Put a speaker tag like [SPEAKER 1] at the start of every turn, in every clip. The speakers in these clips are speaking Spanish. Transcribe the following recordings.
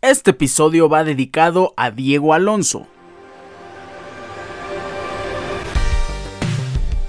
[SPEAKER 1] Este episodio va dedicado a Diego Alonso.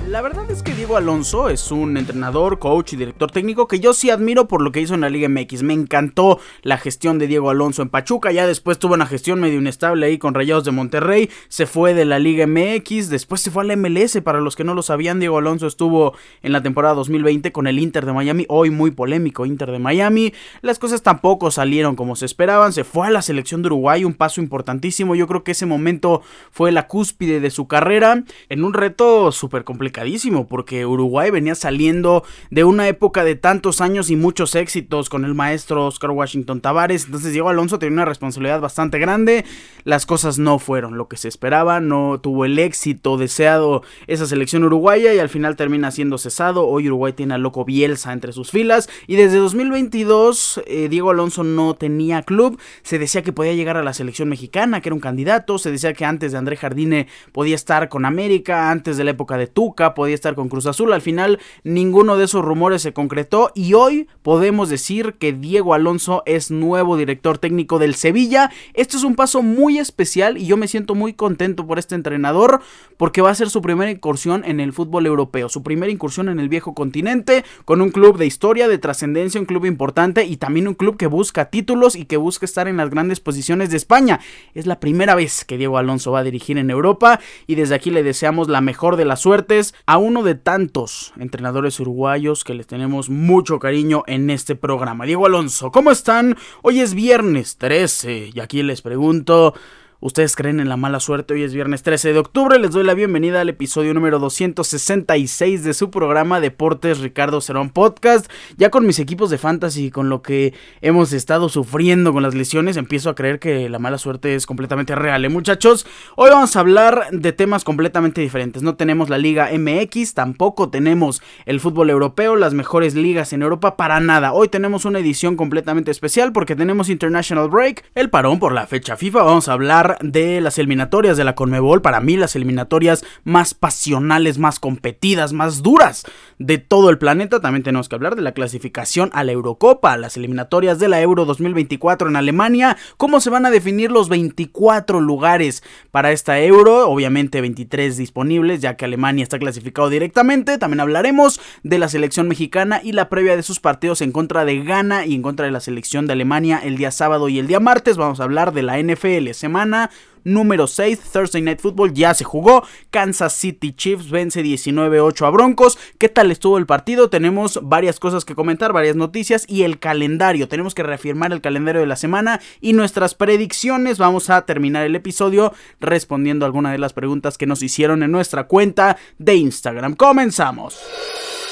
[SPEAKER 1] La verdad es que Diego Alonso es un entrenador, coach y director técnico que yo sí admiro por lo que hizo en la Liga MX. Me encantó la gestión de Diego Alonso en Pachuca. Ya después tuvo una gestión medio inestable ahí con Rayados de Monterrey. Se fue de la Liga MX. Después se fue a la MLS. Para los que no lo sabían, Diego Alonso estuvo en la temporada 2020 con el Inter de Miami. Hoy muy polémico Inter de Miami. Las cosas tampoco salieron como se esperaban. Se fue a la selección de Uruguay. Un paso importantísimo. Yo creo que ese momento fue la cúspide de su carrera. En un reto súper complicado porque Uruguay venía saliendo de una época de tantos años y muchos éxitos con el maestro Oscar Washington Tavares. Entonces Diego Alonso tenía una responsabilidad bastante grande. Las cosas no fueron lo que se esperaba, no tuvo el éxito deseado esa selección uruguaya y al final termina siendo cesado. Hoy Uruguay tiene a Loco Bielsa entre sus filas y desde 2022 eh, Diego Alonso no tenía club. Se decía que podía llegar a la selección mexicana, que era un candidato. Se decía que antes de André Jardine podía estar con América, antes de la época de Tuca podía estar con Cruz Azul. Al final ninguno de esos rumores se concretó y hoy podemos decir que Diego Alonso es nuevo director técnico del Sevilla. Esto es un paso muy especial y yo me siento muy contento por este entrenador porque va a ser su primera incursión en el fútbol europeo, su primera incursión en el viejo continente con un club de historia, de trascendencia, un club importante y también un club que busca títulos y que busca estar en las grandes posiciones de España. Es la primera vez que Diego Alonso va a dirigir en Europa y desde aquí le deseamos la mejor de las suertes a uno de tantos entrenadores uruguayos que les tenemos mucho cariño en este programa. Diego Alonso, ¿cómo están? Hoy es viernes 13 y aquí les pregunto... ¿Ustedes creen en la mala suerte? Hoy es viernes 13 de octubre. Les doy la bienvenida al episodio número 266 de su programa Deportes Ricardo Cerón Podcast. Ya con mis equipos de fantasy y con lo que hemos estado sufriendo con las lesiones, empiezo a creer que la mala suerte es completamente real, ¿eh, muchachos? Hoy vamos a hablar de temas completamente diferentes. No tenemos la Liga MX, tampoco tenemos el fútbol europeo, las mejores ligas en Europa, para nada. Hoy tenemos una edición completamente especial porque tenemos International Break, el parón por la fecha FIFA. Vamos a hablar de las eliminatorias de la Conmebol, para mí las eliminatorias más pasionales, más competidas, más duras de todo el planeta. También tenemos que hablar de la clasificación a la Eurocopa, las eliminatorias de la Euro 2024 en Alemania, cómo se van a definir los 24 lugares para esta Euro, obviamente 23 disponibles ya que Alemania está clasificado directamente. También hablaremos de la selección mexicana y la previa de sus partidos en contra de Ghana y en contra de la selección de Alemania el día sábado y el día martes. Vamos a hablar de la NFL semana número 6, Thursday Night Football, ya se jugó. Kansas City Chiefs vence 19-8 a Broncos. ¿Qué tal estuvo el partido? Tenemos varias cosas que comentar, varias noticias y el calendario. Tenemos que reafirmar el calendario de la semana y nuestras predicciones. Vamos a terminar el episodio respondiendo a alguna de las preguntas que nos hicieron en nuestra cuenta de Instagram. Comenzamos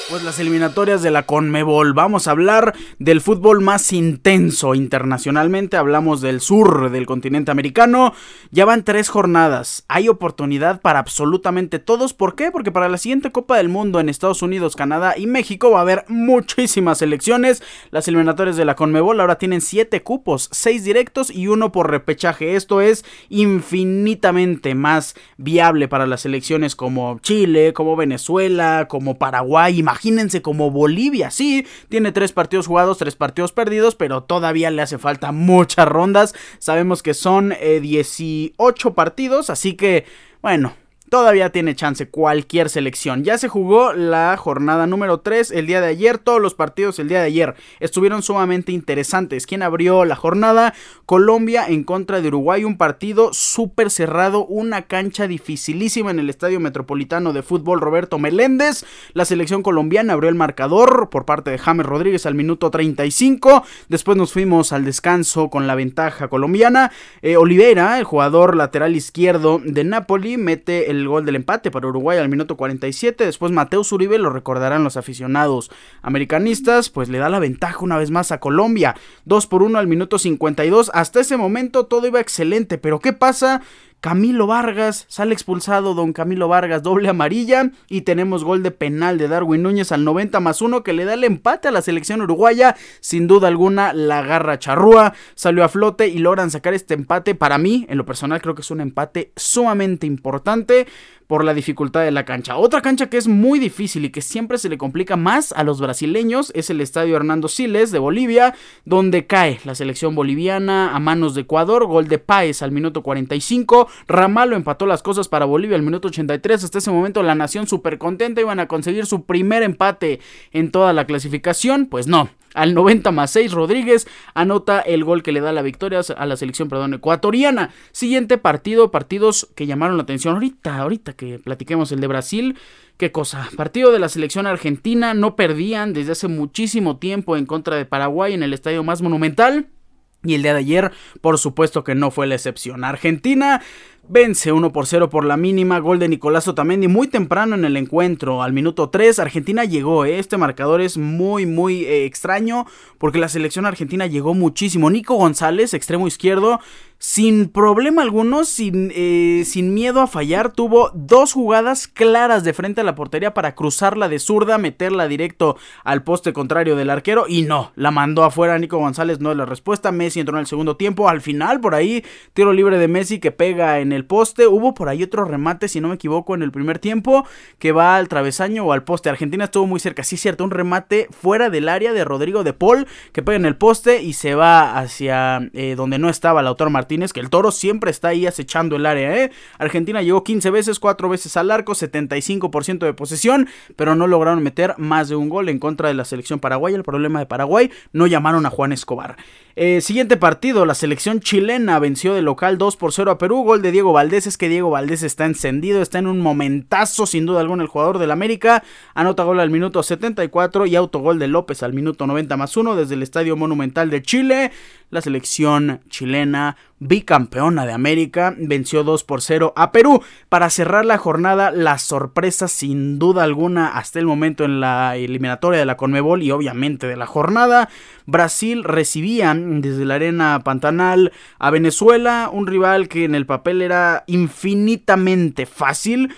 [SPEAKER 1] pues las eliminatorias de la Conmebol. Vamos a hablar del fútbol más intenso internacionalmente. Hablamos del sur del continente americano. Ya van tres jornadas. Hay oportunidad para absolutamente todos. ¿Por qué? Porque para la siguiente Copa del Mundo en Estados Unidos, Canadá y México va a haber muchísimas elecciones. Las eliminatorias de la Conmebol ahora tienen siete cupos, seis directos y uno por repechaje. Esto es infinitamente más viable para las elecciones como Chile, como Venezuela, como Paraguay imagínense como Bolivia, sí, tiene tres partidos jugados, tres partidos perdidos, pero todavía le hace falta muchas rondas. Sabemos que son 18 eh, partidos, así que, bueno, todavía tiene chance cualquier selección. Ya se jugó la jornada número 3 el día de ayer, todos los partidos el día de ayer estuvieron sumamente interesantes. ¿Quién abrió la jornada? Colombia en contra de Uruguay, un partido súper cerrado, una cancha dificilísima en el Estadio Metropolitano de Fútbol Roberto Meléndez. La selección colombiana abrió el marcador por parte de James Rodríguez al minuto 35. Después nos fuimos al descanso con la ventaja colombiana. Eh, Olivera, el jugador lateral izquierdo de Napoli, mete el el gol del empate para Uruguay al minuto 47. Después Mateus Uribe, lo recordarán los aficionados americanistas, pues le da la ventaja una vez más a Colombia. 2 por 1 al minuto 52. Hasta ese momento todo iba excelente, pero ¿qué pasa? Camilo Vargas, sale expulsado don Camilo Vargas, doble amarilla y tenemos gol de penal de Darwin Núñez al 90 más 1 que le da el empate a la selección uruguaya, sin duda alguna la garra charrúa. Salió a flote y logran sacar este empate, para mí en lo personal creo que es un empate sumamente importante por la dificultad de la cancha. Otra cancha que es muy difícil y que siempre se le complica más a los brasileños es el estadio Hernando Siles de Bolivia, donde cae la selección boliviana a manos de Ecuador, gol de Páez al minuto 45, Ramalo empató las cosas para Bolivia al minuto 83, hasta ese momento la nación súper contenta, iban a conseguir su primer empate en toda la clasificación, pues no, al 90 más 6, Rodríguez anota el gol que le da la victoria a la selección perdón, ecuatoriana. Siguiente partido, partidos que llamaron la atención. Ahorita, ahorita que platiquemos el de Brasil. Qué cosa. Partido de la selección argentina. No perdían desde hace muchísimo tiempo en contra de Paraguay en el estadio más monumental. Y el día de ayer, por supuesto que no fue la excepción. Argentina Vence 1 por 0 por la mínima, gol de Nicolás Otamendi muy temprano en el encuentro, al minuto 3, Argentina llegó, ¿eh? este marcador es muy muy eh, extraño porque la selección argentina llegó muchísimo, Nico González, extremo izquierdo, sin problema alguno, sin, eh, sin miedo a fallar, tuvo dos jugadas claras de frente a la portería para cruzarla de zurda, meterla directo al poste contrario del arquero y no, la mandó afuera Nico González, no es la respuesta, Messi entró en el segundo tiempo, al final por ahí, tiro libre de Messi que pega en el poste, hubo por ahí otro remate, si no me equivoco, en el primer tiempo, que va al travesaño o al poste, Argentina estuvo muy cerca, sí es cierto, un remate fuera del área de Rodrigo de Paul, que pega en el poste y se va hacia eh, donde no estaba el autor Martínez, que el toro siempre está ahí acechando el área, ¿eh? Argentina llegó 15 veces, 4 veces al arco, 75% de posesión, pero no lograron meter más de un gol en contra de la selección paraguaya. El problema de Paraguay, no llamaron a Juan Escobar. Eh, siguiente partido, la selección chilena venció de local 2 por 0 a Perú. Gol de Diego Valdés. Es que Diego Valdés está encendido, está en un momentazo, sin duda alguna, el jugador del América. Anota gol al minuto 74 y autogol de López al minuto 90 más 1 desde el Estadio Monumental de Chile. La selección chilena, bicampeona de América, venció 2 por 0 a Perú. Para cerrar la jornada, la sorpresa sin duda alguna hasta el momento en la eliminatoria de la Conmebol y obviamente de la jornada. Brasil recibía desde la arena Pantanal a Venezuela, un rival que en el papel era infinitamente fácil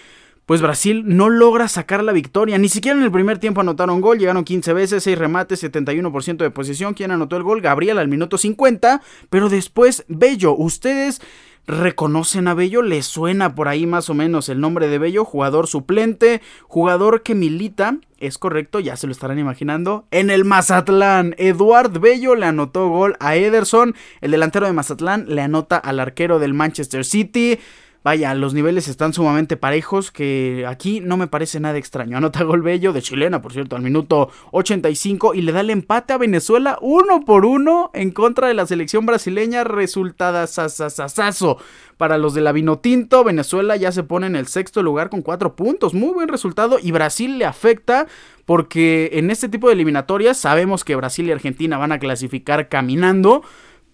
[SPEAKER 1] pues Brasil no logra sacar la victoria. Ni siquiera en el primer tiempo anotaron gol, llegaron 15 veces, 6 remates, 71% de posición. ¿Quién anotó el gol? Gabriel al minuto 50, pero después Bello. Ustedes reconocen a Bello, le suena por ahí más o menos el nombre de Bello, jugador suplente, jugador que milita, es correcto, ya se lo estarán imaginando, en el Mazatlán. Eduard Bello le anotó gol a Ederson, el delantero de Mazatlán le anota al arquero del Manchester City. Vaya, los niveles están sumamente parejos, que aquí no me parece nada extraño. Anota gol bello de chilena, por cierto, al minuto 85 y le da el empate a Venezuela uno por uno en contra de la selección brasileña. Resultada sasasasazo para los de la Vinotinto. Venezuela ya se pone en el sexto lugar con cuatro puntos. Muy buen resultado y Brasil le afecta porque en este tipo de eliminatorias sabemos que Brasil y Argentina van a clasificar caminando.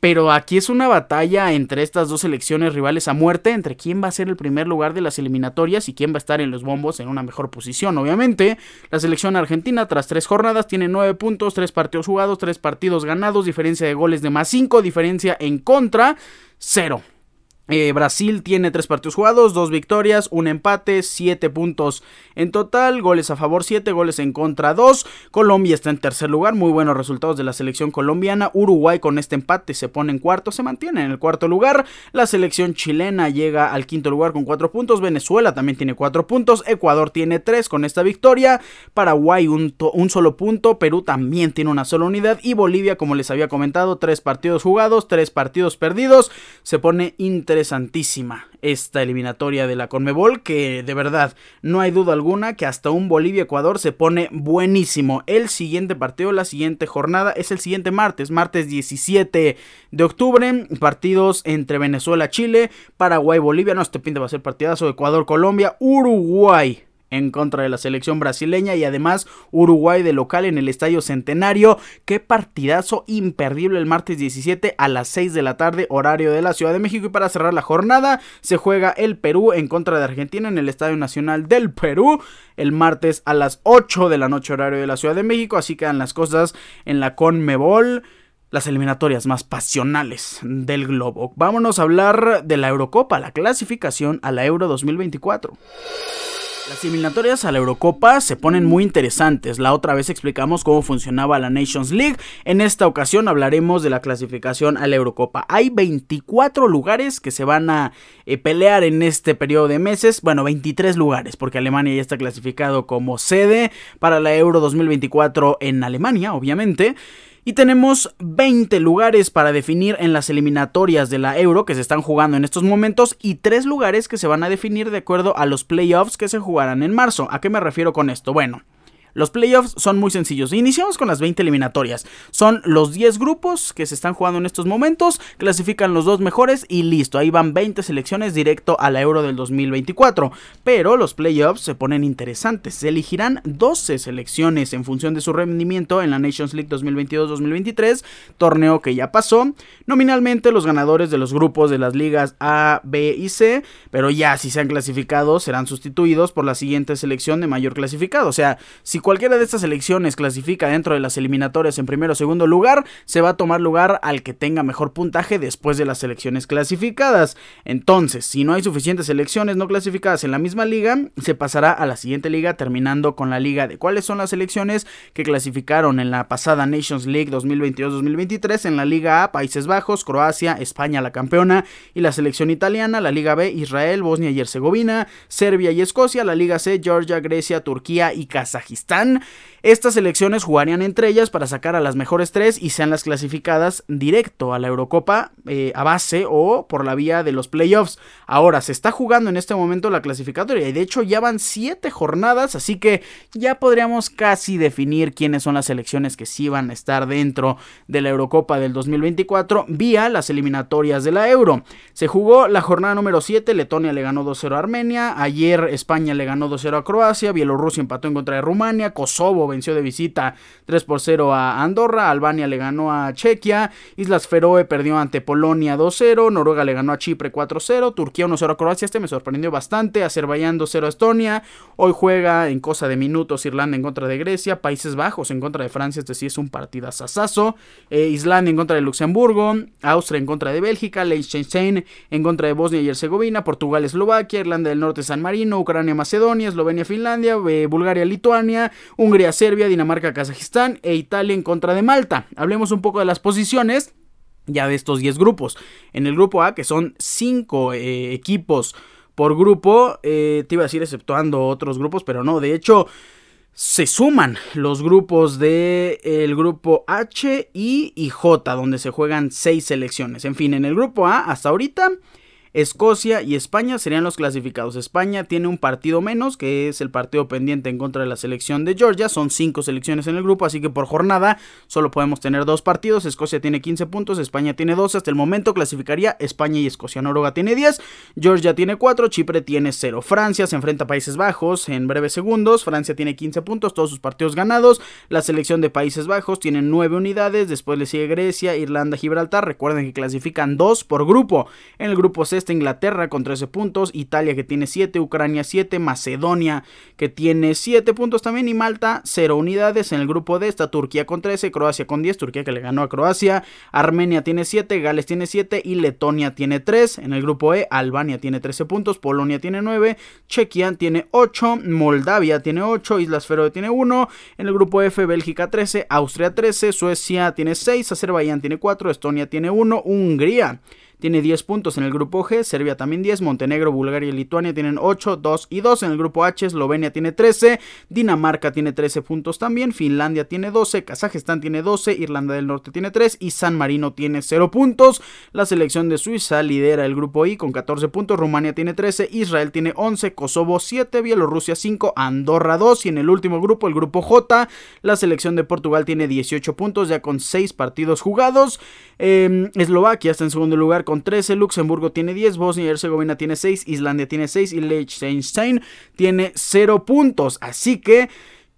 [SPEAKER 1] Pero aquí es una batalla entre estas dos selecciones rivales a muerte, entre quién va a ser el primer lugar de las eliminatorias y quién va a estar en los bombos en una mejor posición. Obviamente, la selección argentina tras tres jornadas tiene nueve puntos, tres partidos jugados, tres partidos ganados, diferencia de goles de más cinco, diferencia en contra, cero. Eh, Brasil tiene tres partidos jugados, dos victorias, un empate, siete puntos en total, goles a favor 7, goles en contra 2. Colombia está en tercer lugar, muy buenos resultados de la selección colombiana. Uruguay con este empate se pone en cuarto, se mantiene en el cuarto lugar. La selección chilena llega al quinto lugar con 4 puntos. Venezuela también tiene 4 puntos. Ecuador tiene 3 con esta victoria. Paraguay un, solo punto. Perú también tiene una sola unidad. Y Bolivia, como les había comentado, 3 partidos jugados, 3 partidos perdidos. Se pone interesantísima esta eliminatoria de la Conmebol que de verdad no hay duda alguna que hasta un Bolivia-Ecuador se pone buenísimo. El siguiente partido, la siguiente jornada es el siguiente martes, martes 17 de octubre, partidos entre Venezuela-Chile, Paraguay-Bolivia, no, este pinta va a ser partidazo, Ecuador-Colombia, Uruguay en contra de la selección brasileña y además Uruguay de local en el Estadio Centenario. Qué partidazo imperdible el martes 17 a las 6 de la tarde horario de la Ciudad de México y para cerrar la jornada se juega el Perú en contra de Argentina en el Estadio Nacional del Perú el martes a las 8 de la noche horario de la Ciudad de México. Así quedan las cosas en la Conmebol las eliminatorias más pasionales del globo. Vámonos a hablar de la Eurocopa, la clasificación a la Euro 2024. Las eliminatorias a la Eurocopa se ponen muy interesantes. La otra vez explicamos cómo funcionaba la Nations League. En esta ocasión hablaremos de la clasificación a la Eurocopa. Hay 24 lugares que se van a eh, pelear en este periodo de meses. Bueno, 23 lugares, porque Alemania ya está clasificado como sede para la Euro 2024 en Alemania, obviamente. Y tenemos 20 lugares para definir en las eliminatorias de la Euro que se están jugando en estos momentos y 3 lugares que se van a definir de acuerdo a los playoffs que se jugarán en marzo. ¿A qué me refiero con esto? Bueno, los playoffs son muy sencillos. Iniciamos con las 20 eliminatorias. Son los 10 grupos que se están jugando en estos momentos. Clasifican los dos mejores y listo. Ahí van 20 selecciones directo a la Euro del 2024. Pero los playoffs se ponen interesantes. Se elegirán 12 selecciones en función de su rendimiento en la Nations League 2022-2023, torneo que ya pasó. Nominalmente los ganadores de los grupos de las ligas A, B y C, pero ya si se han clasificado serán sustituidos por la siguiente selección de mayor clasificado. O sea, si cualquiera de estas selecciones clasifica dentro de las eliminatorias en primero o segundo lugar, se va a tomar lugar al que tenga mejor puntaje después de las selecciones clasificadas. Entonces, si no hay suficientes selecciones no clasificadas en la misma liga, se pasará a la siguiente liga terminando con la liga de cuáles son las selecciones que clasificaron en la pasada Nations League 2022-2023 en la Liga A, Países Bajos, Croacia, España la campeona y la selección italiana, la Liga B, Israel, Bosnia y Herzegovina, Serbia y Escocia, la Liga C, Georgia, Grecia, Turquía y Kazajistán. Estas elecciones jugarían entre ellas para sacar a las mejores tres y sean las clasificadas directo a la Eurocopa eh, a base o por la vía de los playoffs. Ahora se está jugando en este momento la clasificatoria y de hecho ya van siete jornadas, así que ya podríamos casi definir quiénes son las selecciones que sí van a estar dentro de la Eurocopa del 2024 vía las eliminatorias de la Euro. Se jugó la jornada número 7, Letonia le ganó 2-0 a Armenia, ayer España le ganó 2-0 a Croacia, Bielorrusia empató en contra de Rumania, Kosovo venció de visita 3 por 0 a Andorra, Albania le ganó a Chequia, Islas Feroe perdió ante Polonia 2-0, Noruega le ganó a Chipre 4-0, Turquía 1-0 a Croacia, este me sorprendió bastante, Azerbaiyán 2-0 a Estonia, hoy juega en cosa de minutos Irlanda en contra de Grecia, Países Bajos en contra de Francia, este sí es un partido asasazo, eh, Islandia en contra de Luxemburgo, Austria en contra de Bélgica, Liechtenstein en contra de Bosnia y Herzegovina, Portugal, Eslovaquia, Irlanda del Norte, San Marino, Ucrania, Macedonia, Eslovenia, Finlandia, eh, Bulgaria, Lituania, Hungría, Serbia, Dinamarca, Kazajistán e Italia en contra de Malta. Hablemos un poco de las posiciones ya de estos 10 grupos. En el grupo A, que son 5 eh, equipos por grupo, eh, te iba a decir exceptuando otros grupos, pero no, de hecho se suman los grupos de el grupo H, y J, donde se juegan 6 selecciones. En fin, en el grupo A, hasta ahorita Escocia y España serían los clasificados. España tiene un partido menos, que es el partido pendiente en contra de la selección de Georgia. Son cinco selecciones en el grupo, así que por jornada solo podemos tener dos partidos. Escocia tiene 15 puntos, España tiene 12. Hasta el momento clasificaría España y Escocia. Noruega tiene 10, Georgia tiene 4, Chipre tiene 0. Francia se enfrenta a Países Bajos en breves segundos. Francia tiene 15 puntos, todos sus partidos ganados. La selección de Países Bajos tiene 9 unidades. Después le sigue Grecia, Irlanda, Gibraltar. Recuerden que clasifican 2 por grupo. En el grupo C Inglaterra con 13 puntos, Italia que tiene 7, Ucrania 7, Macedonia que tiene 7 puntos también y Malta 0 unidades. En el grupo D está Turquía con 13, Croacia con 10, Turquía que le ganó a Croacia, Armenia tiene 7, Gales tiene 7 y Letonia tiene 3. En el grupo E, Albania tiene 13 puntos, Polonia tiene 9, Chequia tiene 8, Moldavia tiene 8, Islas Feroe tiene 1. En el grupo F, Bélgica 13, Austria 13, Suecia tiene 6, Azerbaiyán tiene 4, Estonia tiene 1, Hungría tiene 10 puntos en el grupo G, Serbia también 10, Montenegro, Bulgaria y Lituania tienen 8, 2 y 2. En el grupo H, Eslovenia tiene 13, Dinamarca tiene 13 puntos también, Finlandia tiene 12, Kazajistán tiene 12, Irlanda del Norte tiene 3 y San Marino tiene 0 puntos. La selección de Suiza lidera el grupo I con 14 puntos, Rumania tiene 13, Israel tiene 11, Kosovo 7, Bielorrusia 5, Andorra 2 y en el último grupo, el grupo J, la selección de Portugal tiene 18 puntos ya con 6 partidos jugados. Eh, Eslovaquia está en segundo lugar con 13, Luxemburgo tiene 10, Bosnia y Herzegovina tiene 6, Islandia tiene 6 y Liechtenstein tiene 0 puntos. Así que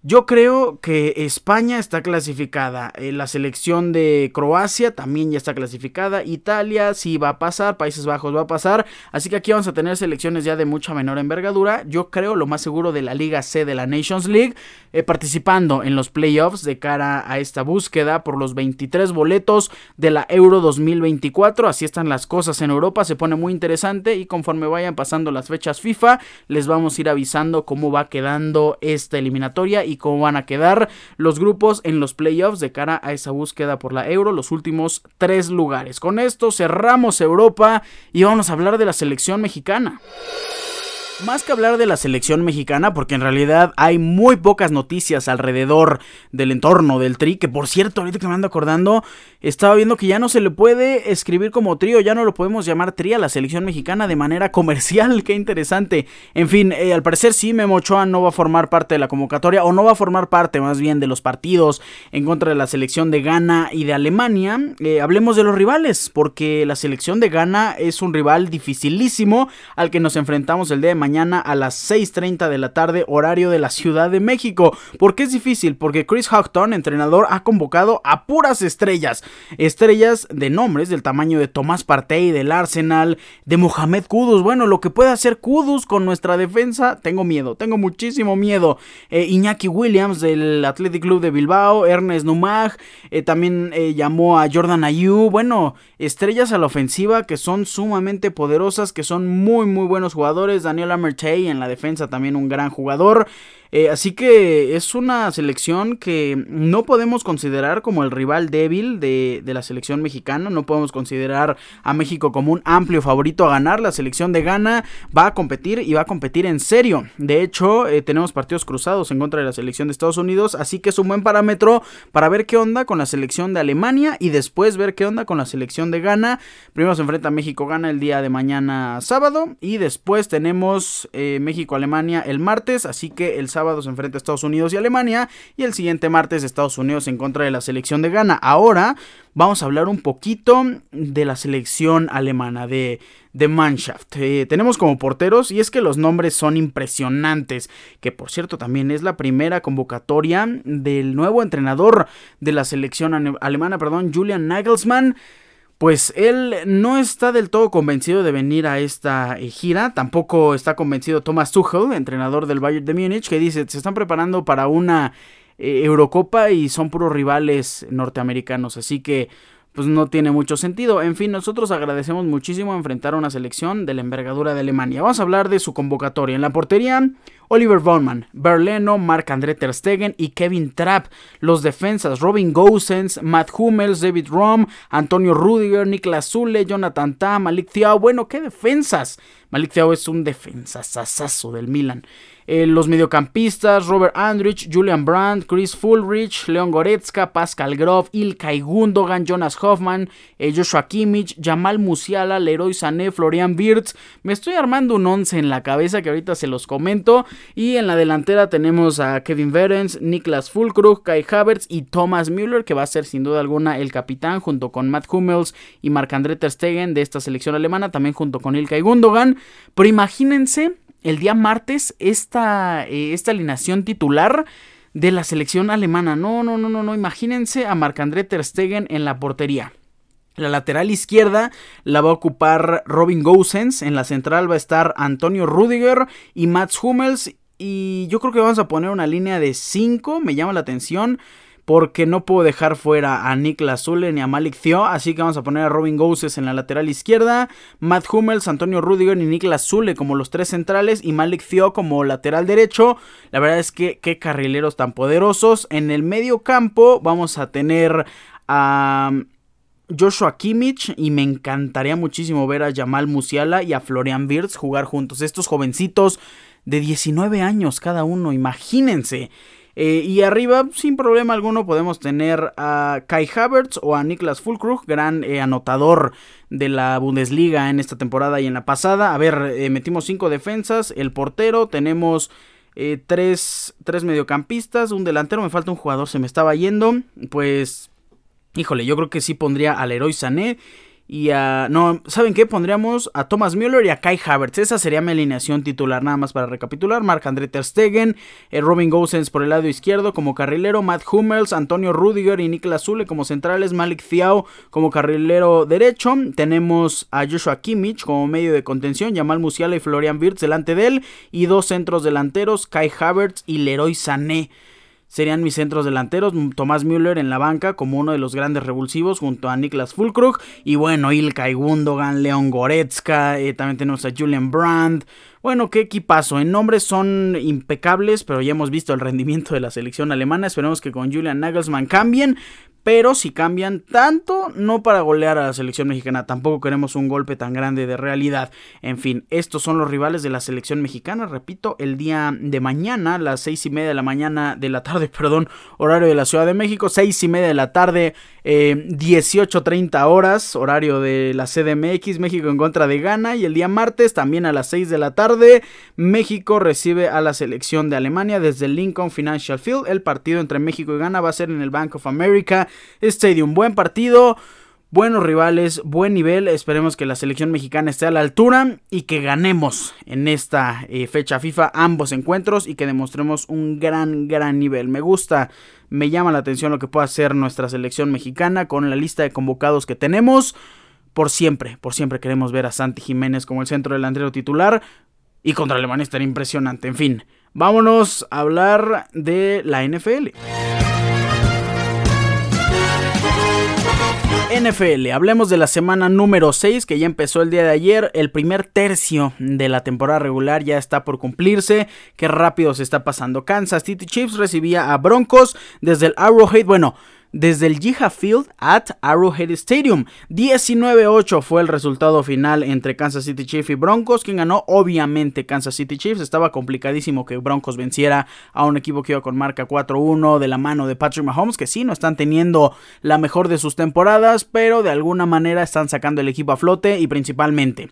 [SPEAKER 1] Yo creo que España está clasificada, eh, la selección de Croacia también ya está clasificada, Italia sí va a pasar, Países Bajos va a pasar, así que aquí vamos a tener selecciones ya de mucha menor envergadura, yo creo lo más seguro de la Liga C de la Nations League, eh, participando en los playoffs de cara a esta búsqueda por los 23 boletos de la Euro 2024, así están las cosas en Europa, se pone muy interesante y conforme vayan pasando las fechas FIFA, les vamos a ir avisando cómo va quedando esta eliminatoria y cómo van a quedar los grupos en los playoffs de cara a esa búsqueda por la Euro, los últimos tres lugares. Con esto cerramos Europa y vamos a hablar de la selección mexicana. Más que hablar de la selección mexicana, porque en realidad hay muy pocas noticias alrededor del entorno del Tri, que por cierto, ahorita que me ando acordando, estaba viendo que ya no se le puede escribir como trío, ya no lo podemos llamar tri a la selección mexicana de manera comercial, qué interesante. En fin, eh, al parecer sí, Memo Ochoa no va a formar parte de la convocatoria, o no va a formar parte más bien de los partidos en contra de la selección de Ghana y de Alemania. Eh, hablemos de los rivales, porque la selección de Ghana es un rival dificilísimo al que nos enfrentamos el día de mañana mañana a las 6.30 de la tarde, horario de la Ciudad de México. ¿Por qué es difícil? Porque Chris Houghton, entrenador, ha convocado a puras estrellas. Estrellas de nombres del tamaño de Tomás Partey, del Arsenal, de Mohamed Kudus. Bueno, lo que puede hacer Kudus con nuestra defensa, tengo miedo, tengo muchísimo miedo. Eh, Iñaki Williams del Athletic Club de Bilbao, Ernest Numag, eh, también eh, llamó a Jordan Ayew. Bueno, estrellas a la ofensiva que son sumamente poderosas, que son muy, muy buenos jugadores. Daniel En la defensa también un gran jugador. Eh, así que es una selección que no podemos considerar como el rival débil de, la selección mexicana. No podemos considerar a México como un amplio favorito a ganar. La selección de Ghana va a competir y va a competir en serio. De hecho, eh, tenemos partidos cruzados en contra de la selección de Estados Unidos. Así que es un buen parámetro para ver qué onda con la selección de Alemania y después ver qué onda con la selección de Ghana. Primero se enfrenta México-Ghana el día de mañana sábado y después tenemos eh, México-Alemania el martes. Así que el sábado sábado se a Estados Unidos y Alemania y el siguiente martes Estados Unidos en contra de la selección de Ghana. Ahora vamos a hablar un poquito de la selección alemana, de, de Mannschaft. Eh, tenemos como porteros y es que los nombres son impresionantes, que por cierto también es la primera convocatoria del nuevo entrenador de la selección alemana, perdón, Julian Nagelsmann pues él no está del todo convencido de venir a esta eh, gira. Tampoco está convencido Thomas Tuchel, entrenador del Bayern de Múnich, que dice, se están preparando para una eh, Eurocopa y son puros rivales norteamericanos. Así que pues no tiene mucho sentido. En fin, nosotros agradecemos muchísimo enfrentar a una selección de la envergadura de Alemania. Vamos a hablar de su convocatoria. En la portería, Oliver Bowman, Berleno, Marc-André Ter Stegen y Kevin Trapp. Los defensas, Robin Gosens, Matt Hummels, David Rom, Antonio Rudiger, Niklas Zule, Jonathan Tah, Malik Thiaw. Bueno, ¿qué defensas? Malik Thiaw es un defensazazazo del Milan. Eh, los mediocampistas, Robert Andrich, Julian Brandt, Chris Fulrich, Leon Goretzka, Pascal Groff, Ilkay Gundogan, Jonas Hoffman, eh, Joshua Kimmich, Jamal Musiala, Leroy Sané, Florian Wirtz. Me estoy armando un once en la cabeza que ahorita se los comento. Y en la delantera tenemos a Kevin Verens, Niklas Fulkrug, Kai Havertz y Thomas Müller, que va a ser sin duda alguna el capitán, junto con Matt Hummels y Marc-André Ter Stegen de esta selección alemana, también junto con Ilkay Gundogan. Pero imagínense el día martes esta, eh, esta alineación titular de la selección alemana. No, no, no, no, no. Imagínense a Marc-André Ter Stegen en la portería. La lateral izquierda la va a ocupar Robin Gosens. En la central va a estar Antonio Rudiger y Mats Hummels. Y yo creo que vamos a poner una línea de 5. Me llama la atención porque no puedo dejar fuera a Niklas Zule ni a Malik Thio, así que vamos a poner a Robin Goses en la lateral izquierda, Matt Hummels, Antonio Rudiger y Niklas Zule como los tres centrales y Malik Thio como lateral derecho. La verdad es que qué carrileros tan poderosos. En el medio campo vamos a tener a Joshua Kimmich y me encantaría muchísimo ver a Jamal Musiala y a Florian Wirtz jugar juntos. Estos jovencitos de 19 años cada uno, imagínense. Eh, y arriba, sin problema alguno, podemos tener a Kai Havertz o a Niklas Fulkrug, gran eh, anotador de la Bundesliga en esta temporada y en la pasada. A ver, eh, metimos cinco defensas, el portero, tenemos tres, tres mediocampistas, un delantero, me falta un jugador, se me estaba yendo. Pues, híjole, yo creo que sí pondría al Leroy Sané y a... No, ¿saben qué? Pondríamos a Thomas Müller y a Kai Havertz. Esa sería mi alineación titular, nada más para recapitular. Marc André Ter Stegen, eh, Robin Gosens por el lado izquierdo como carrilero, Matt Hummels, Antonio Rudiger y Niklas Zule como centrales, Malik Thiao como carrilero derecho. Tenemos a Joshua Kimmich como medio de contención, Jamal Musiala y Florian Wirtz delante de él. Y dos centros delanteros, Kai Havertz y Leroy Sané serían mis centros delanteros. Tomás Müller en la banca como uno de los grandes revulsivos junto a Niklas Fulkrug. Y bueno, Ilkay Gundogan, Leon Goretzka, eh, también tenemos a Julian Brandt. Bueno, qué equipazo. En nombres son impecables, pero ya hemos visto el rendimiento de la selección alemana. Esperemos que con Julian Nagelsmann cambien pero si cambian tanto, no para golear a la selección mexicana, tampoco queremos un golpe tan grande de realidad. En fin, estos son los rivales de la selección mexicana, repito, el día de mañana, las seis y media de la mañana, de la tarde, perdón, horario de la Ciudad de México, seis y media de la tarde, eh, 18.30 horas, horario de la CDMX, México en contra de Ghana, y el día martes, también a las 6 de la tarde, México recibe a la selección de Alemania desde el Lincoln Financial Field, el partido entre México y Ghana va a ser en el Bank of America, Stadium. Buen partido, buenos rivales, buen nivel. Esperemos que la selección mexicana esté a la altura y que ganemos en esta eh, fecha FIFA ambos encuentros y que demostremos un gran, gran nivel. Me gusta, me llama la atención lo que puede hacer nuestra selección mexicana con la lista de convocados que tenemos. Por siempre, por siempre queremos ver a Santi Jiménez como el centro delantero titular. Y contra Alemania estaría impresionante. En fin, vámonos a hablar de la NFL. NFL, hablemos de la semana número 6 que ya empezó el día de ayer. El primer tercio de la temporada regular ya está por cumplirse. Qué rápido se está pasando. Kansas City Chiefs recibía a Broncos desde el Arrowhead. Bueno, desde el Jiha Field at Arrowhead Stadium. 19-8 fue el resultado final entre Kansas City Chiefs y Broncos. Quien ganó, obviamente, Kansas City Chiefs. Estaba complicadísimo que Broncos venciera a un equipo que iba con marca 4-1 de la mano de Patrick Mahomes, que sí, no están teniendo la mejor de sus temporadas, pero de alguna manera están sacando el equipo a flote y principalmente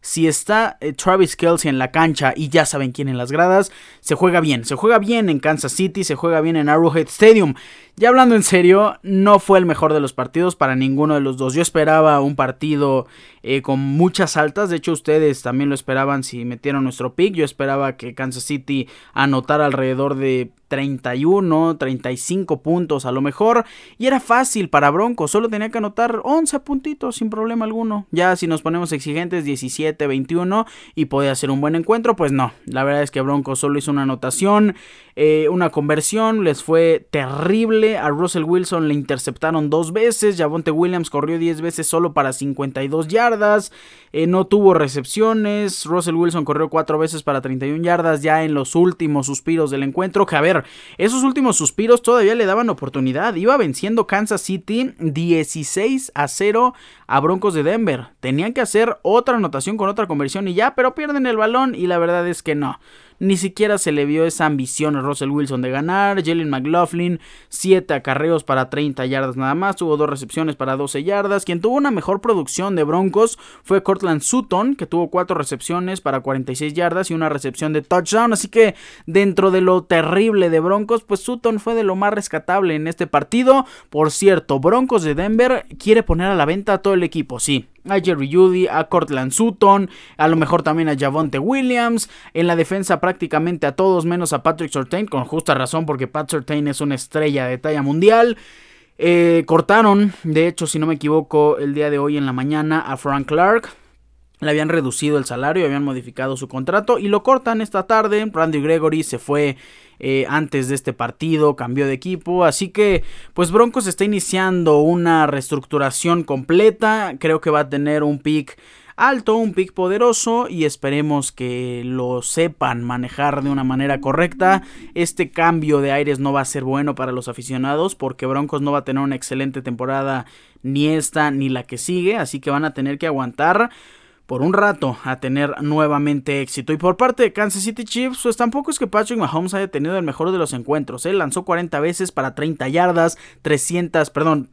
[SPEAKER 1] si está eh, Travis Kelsey en la cancha y ya saben quién en las gradas, se juega bien. Se juega bien en Kansas City, se juega bien en Arrowhead Stadium. Ya hablando en serio, no fue el mejor de los partidos para ninguno de los dos. Yo esperaba un partido eh, con muchas altas. De hecho, ustedes también lo esperaban si metieron nuestro pick. Yo esperaba que Kansas City anotara alrededor de 31, 35 puntos a lo mejor. Y era fácil para Broncos. Solo tenía que anotar 11 puntitos sin problema alguno. Ya si nos ponemos exigentes, 17, 21 y podía ser un buen encuentro. Pues no. La verdad es que Broncos solo hizo una anotación. Eh, una conversión les fue terrible. A Russell Wilson le interceptaron dos veces. Javonte Williams corrió 10 veces solo para 52 yardas. Eh, no tuvo recepciones. Russell Wilson corrió 4 veces para 31 yardas ya en los últimos suspiros del encuentro. Que a ver, esos últimos suspiros todavía le daban oportunidad. Iba venciendo Kansas City 16 a 0 a Broncos de Denver. Tenían que hacer otra anotación con otra conversión y ya, pero pierden el balón y la verdad es que no. Ni siquiera se le vio esa ambición a Russell Wilson de ganar. Jalen McLaughlin, 7 acarreos para 30 yardas nada más. Tuvo dos recepciones para 12 yardas. Quien tuvo una mejor producción de Broncos fue Cortland Sutton, que tuvo 4 recepciones para 46 yardas y una recepción de touchdown. Así que dentro de lo terrible de Broncos, pues Sutton fue de lo más rescatable en este partido. Por cierto, Broncos de Denver quiere poner a la venta a todo el equipo, sí a Jerry Judy, a Cortland Sutton, a lo mejor también a Javonte Williams, en la defensa prácticamente a todos menos a Patrick Surtain, con justa razón porque Pat Surtain es una estrella de talla mundial. Eh, cortaron, de hecho, si no me equivoco, el día de hoy en la mañana a Frank Clark. Le habían reducido el salario, habían modificado su contrato y lo cortan esta tarde. Randy Gregory se fue eh, antes de este partido, cambió de equipo, así que pues Broncos está iniciando una reestructuración completa, creo que va a tener un pick alto, un pick poderoso y esperemos que lo sepan manejar de una manera correcta. Este cambio de aires no va a ser bueno para los aficionados porque Broncos no va a tener una excelente temporada ni esta ni la que sigue, así que van a tener que aguantar por un rato a tener nuevamente éxito. Y por parte de Kansas City Chiefs, pues tampoco es que Patrick Mahomes haya tenido el mejor de los encuentros. Él lanzó 40 veces para 30 yardas, 300, perdón,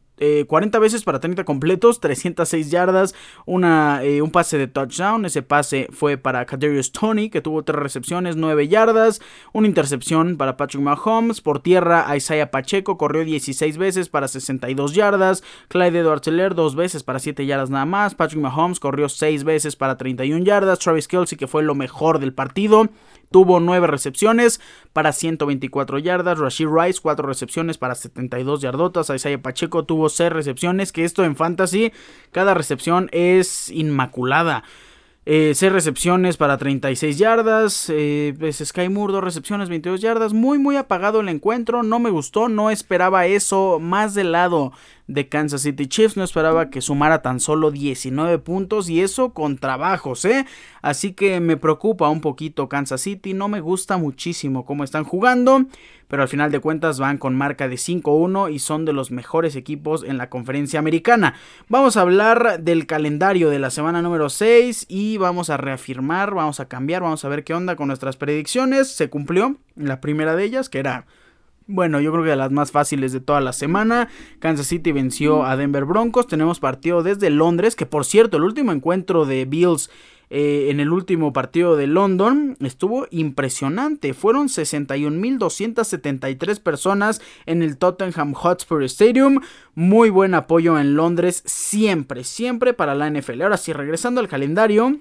[SPEAKER 1] 40 veces para 30 completos, 306 yardas, una, un pase de touchdown. Ese pase fue para Kadarius Tony, que tuvo 3 recepciones, 9 yardas, una intercepción para Patrick Mahomes. Por tierra, Isaiah Pacheco corrió 16 veces para 62 yardas, Clyde Edwards 2 veces para 7 yardas nada más, Patrick Mahomes corrió 6 veces para 31 yardas, Travis Kelsey, que fue lo mejor del partido, Tuvo 9 recepciones para 124 yardas. Rashid Rice 4 recepciones para 72 yardotas. Isaiah Pacheco tuvo 6 recepciones. Que esto en fantasy, cada recepción es inmaculada. 6 eh, recepciones para 36 yardas. Eh, pues Sky Moore, 2 recepciones, 22 yardas. Muy, muy apagado el encuentro. No me gustó. No esperaba eso. Más del lado de Kansas City Chiefs. No esperaba que sumara tan solo 19 puntos y eso con trabajos, ¿eh? Así que me preocupa un poquito Kansas City. No me gusta muchísimo cómo están jugando, pero al final de cuentas van con marca de 5-1 y son de los mejores equipos en la conferencia americana. Vamos a hablar del calendario de la semana número 6 y vamos a reafirmar, vamos a cambiar, vamos a ver qué onda con nuestras predicciones. Se cumplió la primera de ellas, que era bueno, yo creo que de las más fáciles de toda la semana. Kansas City venció a Denver Broncos. Tenemos partido desde Londres, que por cierto, el último encuentro de Bills eh, en el último partido de London estuvo impresionante. Fueron 61.273 personas en el Tottenham Hotspur Stadium. Muy buen apoyo en Londres, siempre, siempre para la NFL. Ahora sí, regresando al calendario.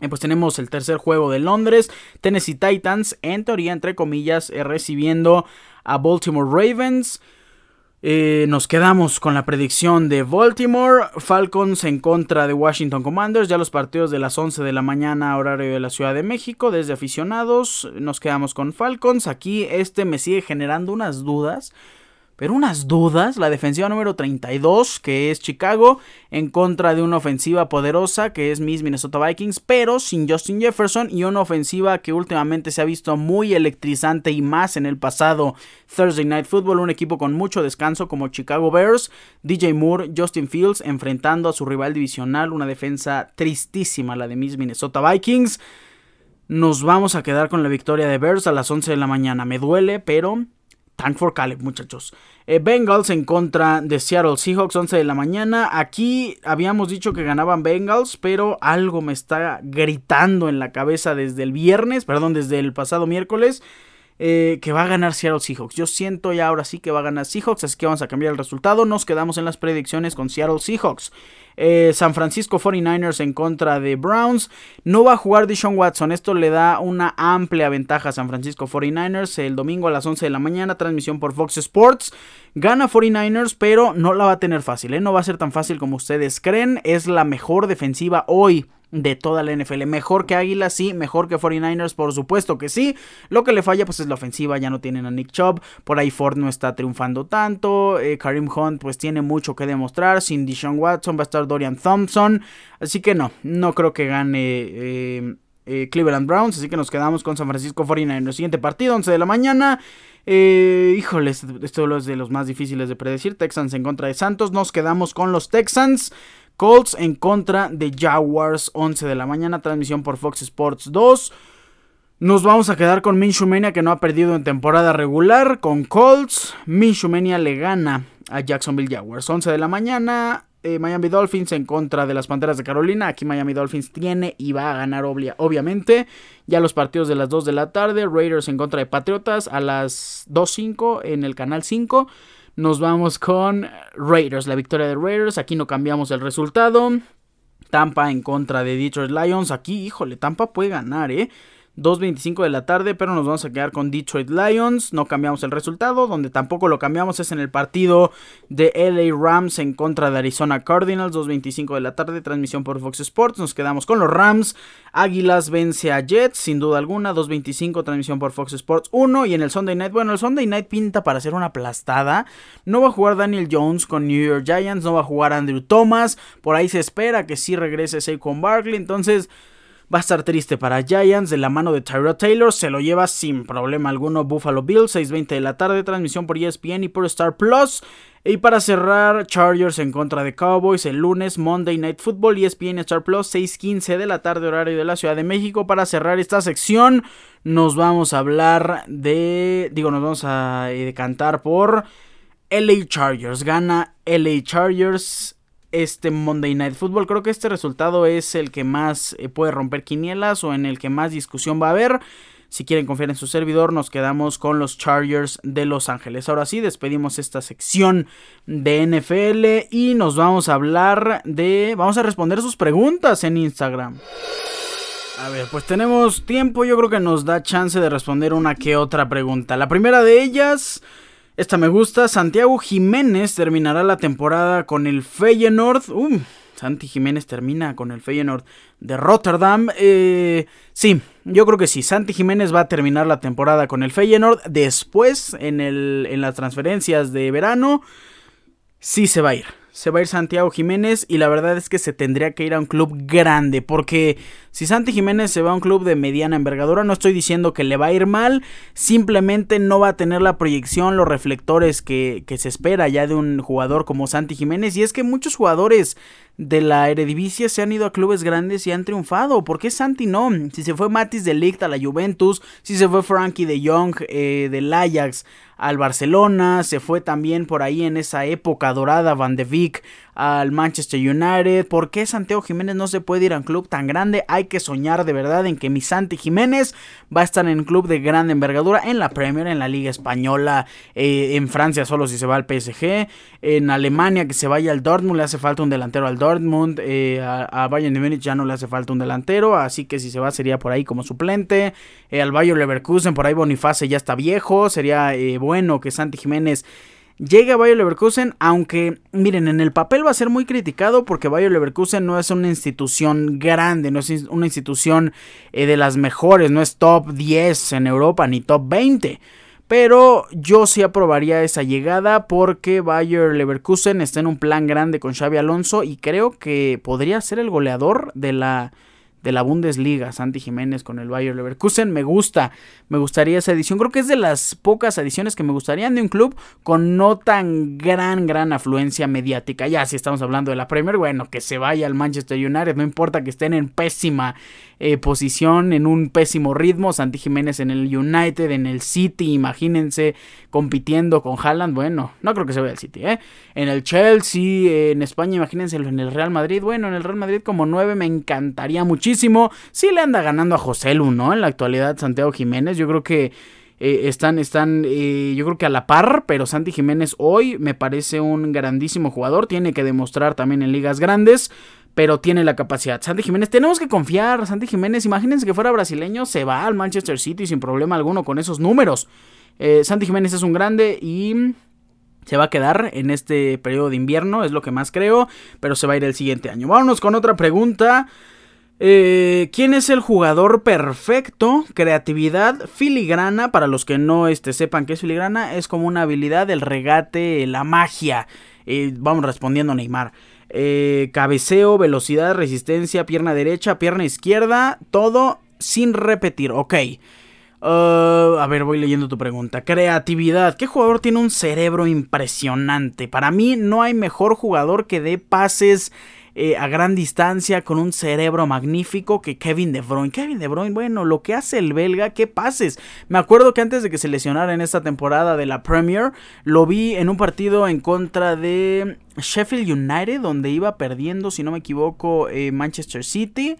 [SPEAKER 1] Eh, pues tenemos el tercer juego de Londres, Tennessee Titans, en teoría, entre comillas, eh, recibiendo a Baltimore Ravens. Eh, nos quedamos con la predicción de Baltimore, Falcons en contra de Washington Commanders, ya los partidos de las 11 de la mañana horario de la Ciudad de México, desde aficionados, nos quedamos con Falcons, aquí este me sigue generando unas dudas pero unas dudas. La defensiva número 32, que es Chicago, en contra de una ofensiva poderosa, que es Miss Minnesota Vikings, pero sin Justin Jefferson, y una ofensiva que últimamente se ha visto muy electrizante y más en el pasado Thursday Night Football, un equipo con mucho descanso como Chicago Bears, DJ Moore, Justin Fields, enfrentando a su rival divisional, una defensa tristísima, la de Miss Minnesota Vikings. Nos vamos a quedar con la victoria de Bears a las 11 de la mañana. Me duele, pero Tank for Caleb, muchachos. Eh, Bengals en contra de Seattle Seahawks, 11 de la mañana. Aquí habíamos dicho que ganaban Bengals, pero algo me está gritando en la cabeza desde el viernes, perdón, desde el pasado miércoles. Eh, que va a ganar Seattle Seahawks. Yo siento ya ahora sí que va a ganar Seahawks, así que vamos a cambiar el resultado. Nos quedamos en las predicciones con Seattle Seahawks. Eh, San Francisco 49ers en contra de Browns. No va a jugar Deshaun Watson. Esto le da una amplia ventaja a San Francisco 49ers. El domingo a las 11 de la mañana, transmisión por Fox Sports. Gana 49ers, pero no la va a tener fácil. ¿eh? No va a ser tan fácil como ustedes creen. Es la mejor defensiva hoy de toda la NFL. Mejor que Águila, sí. Mejor que 49ers, por supuesto que sí. Lo que le falla, pues es la ofensiva. Ya no tienen a Nick Chubb. Por ahí Ford no está triunfando tanto. Eh, Karim Hunt, pues tiene mucho que demostrar. Sin Deshaun Watson va a estar Dorian Thompson. Así que no, no creo que gane. Eh, eh, Cleveland Browns, así que nos quedamos con San Francisco 49ers. Siguiente partido, 11 de la mañana. híjole, esto es de los más difíciles de predecir. Texans en contra de Santos. Nos quedamos con los Texans. Colts en contra de Jaguars, 11 de la mañana, transmisión por Fox Sports 2. Nos vamos a quedar con Minshumania que no ha perdido en temporada regular. Con Colts, Minshumania le gana a Jacksonville Jaguars. 11 de la mañana, eh, Miami Dolphins en contra de las Panteras de Carolina. Aquí Miami Dolphins tiene y va a ganar obviamente. Ya los partidos de las 2 de la tarde. Raiders en contra de Patriotas a las 2.05 en el canal 5. Nos vamos con Raiders, la victoria de Raiders. Aquí no cambiamos el resultado. Tampa en contra de Detroit Lions. Aquí, híjole, Tampa puede ganar, ¿eh? 2.25 de la tarde, pero nos vamos a quedar con Detroit Lions. No cambiamos el resultado, donde tampoco lo cambiamos es en el partido de LA Rams en contra de Arizona Cardinals. 2.25 de la tarde, transmisión por Fox Sports. Nos quedamos con los Rams. Águilas vence a Jets, sin duda alguna. 2.25, transmisión por Fox Sports 1. Y en el Sunday Night, bueno, el Sunday Night pinta para ser una aplastada. No va a jugar Daniel Jones con New York Giants, no va a jugar Andrew Thomas. Por ahí se espera que sí regrese Saquon Barkley. Entonces... Va a estar triste para Giants de la mano de Tyrod Taylor. Se lo lleva sin problema alguno Buffalo Bills. 6.20 de la tarde. Transmisión por ESPN y por Star Plus. Y para cerrar, Chargers en contra de Cowboys el lunes, Monday Night Football, ESPN Star Plus, 6.15 de la tarde, horario de la Ciudad de México. Para cerrar esta sección, nos vamos a hablar de. Digo, nos vamos a decantar por LA Chargers. Gana LA Chargers este Monday Night Football. Creo que este resultado es el que más eh, puede romper quinielas o en el que más discusión va a haber. Si quieren confiar en su servidor, nos quedamos con los Chargers de Los Ángeles. Ahora sí, despedimos esta sección de NFL y nos vamos a hablar de... Vamos a responder sus preguntas en Instagram. A ver, pues tenemos tiempo, yo creo que nos da chance de responder una que otra pregunta. La primera de ellas, esta me gusta, Santiago Jiménez terminará la temporada con el Feyenoord. Uh, Santi Jiménez termina con el Feyenoord de Rotterdam. Eh, sí, yo creo que sí. Santi Jiménez va a terminar la temporada con el Feyenoord. Después, en, el, en las transferencias de verano, sí se va a ir se va a ir Santiago Jiménez y la verdad es que se tendría que ir a un club grande porque si Santi Jiménez se va a un club de mediana envergadura no estoy diciendo que le va a ir mal, simplemente no va a tener la proyección, los reflectores que, se espera ya de un jugador como Santi Jiménez y es que muchos jugadores de la Eredivisie se han ido a clubes grandes y han triunfado. ¿Por qué Santi no? Si se fue Matis de Ligt a la Juventus, si se fue Frankie de Jong eh, del Ajax al Barcelona, se fue también por ahí en esa época dorada Van de Beek al Manchester United. ¿Por qué Santiago Jiménez no se puede ir a un club tan grande? Hay que soñar de verdad en que mi Santi Jiménez va a estar en un club de gran envergadura en la Premier, en la Liga Española, eh, en Francia solo si se va al PSG, en Alemania que se vaya al Dortmund, le hace falta un delantero al Dortmund, eh, a, Bayern de Múnich ya no le hace falta un delantero, así que si se va sería por ahí como suplente, eh, al Bayer Leverkusen, por ahí Boniface ya está viejo, sería bueno que Santi Jiménez Llega Bayer Leverkusen, aunque miren, en el papel va a ser muy criticado porque Bayer Leverkusen no es una institución grande, no es una institución eh, de las mejores, no es top 10 en Europa ni top 20. Pero yo sí aprobaría esa llegada porque Bayer Leverkusen está en un plan grande con Xavi Alonso y creo que podría ser el goleador de la de la Bundesliga, Santi Jiménez con el Bayer Leverkusen. Me gusta, me gustaría esa edición. Creo que es de las pocas ediciones que me gustarían de un club con no tan gran, gran afluencia mediática. Ya si estamos hablando de la Premier, bueno, que se vaya al Manchester United, no importa que estén en pésima eh, posición, en un pésimo ritmo. Santi Jiménez en el United, en el City, imagínense compitiendo con Haaland. Bueno, no creo que se vaya al City, ¿eh? En el Chelsea, en España, imagínense en el Real Madrid. Bueno, en el Real Madrid como 9 me encantaría muchísimo. Sí le anda ganando a José Lu, ¿no? En la actualidad, Santiago Jiménez. Yo creo que. Eh, están, están, eh, yo creo que a la par, pero Santi Jiménez hoy me parece un grandísimo jugador, tiene que demostrar también en ligas grandes, pero tiene la capacidad. Santi Jiménez, tenemos que confiar. Santi Jiménez, imagínense que fuera brasileño, se va al Manchester City sin problema alguno con esos números. Eh, Santi Jiménez es un grande y se va a quedar en este periodo de invierno, es lo que más creo, pero se va a ir el siguiente año. Vámonos con otra pregunta. Eh, ¿Quién es el jugador perfecto? Creatividad, filigrana. Para los que no este, sepan qué es filigrana, es como una habilidad, el regate, la magia. Eh, vamos respondiendo Neymar. Eh, cabeceo, velocidad, resistencia, pierna derecha, pierna izquierda, todo sin repetir, ok. Uh, a ver, voy leyendo tu pregunta. Creatividad. ¿Qué jugador tiene un cerebro impresionante? Para mí no hay mejor jugador que dé pases eh, a gran distancia con un cerebro magnífico que Kevin De Bruyne. Kevin De Bruyne, bueno, lo que hace el belga, qué pases. Me acuerdo que antes de que se lesionara en esta temporada de la Premier, lo vi en un partido en contra de Sheffield United, donde iba perdiendo, si no me equivoco, eh, Manchester City.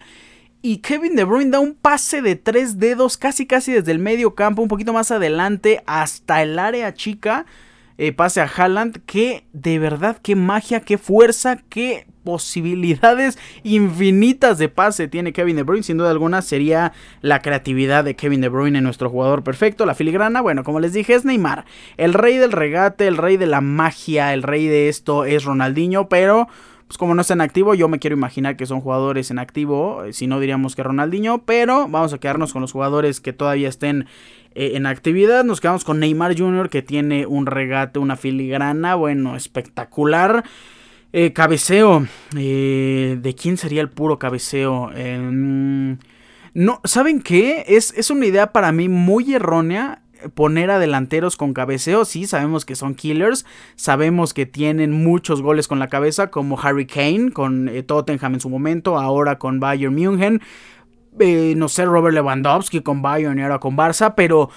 [SPEAKER 1] Y Kevin De Bruyne da un pase de tres dedos, casi casi desde el medio campo, un poquito más adelante, hasta el área chica. Eh, pase a Haaland. Que de verdad, qué magia, qué fuerza, qué posibilidades infinitas de pase tiene Kevin De Bruyne. Sin duda alguna sería la creatividad de Kevin De Bruyne, nuestro jugador perfecto. La filigrana, bueno, como les dije, es Neymar. El rey del regate, el rey de la magia, el rey de esto es Ronaldinho, pero... Pues como no está en activo, yo me quiero imaginar que son jugadores en activo, si no diríamos que Ronaldinho, pero vamos a quedarnos con los jugadores que todavía estén eh, en actividad. Nos quedamos con Neymar Jr. que tiene un regate, una filigrana, bueno, espectacular. Eh, cabeceo. Eh, ¿De quién sería el puro cabeceo? Em, no, ¿saben qué? Es, es una idea para mí muy errónea poner a delanteros con cabeceo, sí, sabemos que son killers, sabemos que tienen muchos goles con la cabeza, como Harry Kane con eh, Tottenham en su momento, ahora con Bayern München, no sé, Robert Lewandowski con Bayern y ahora con Barça, pero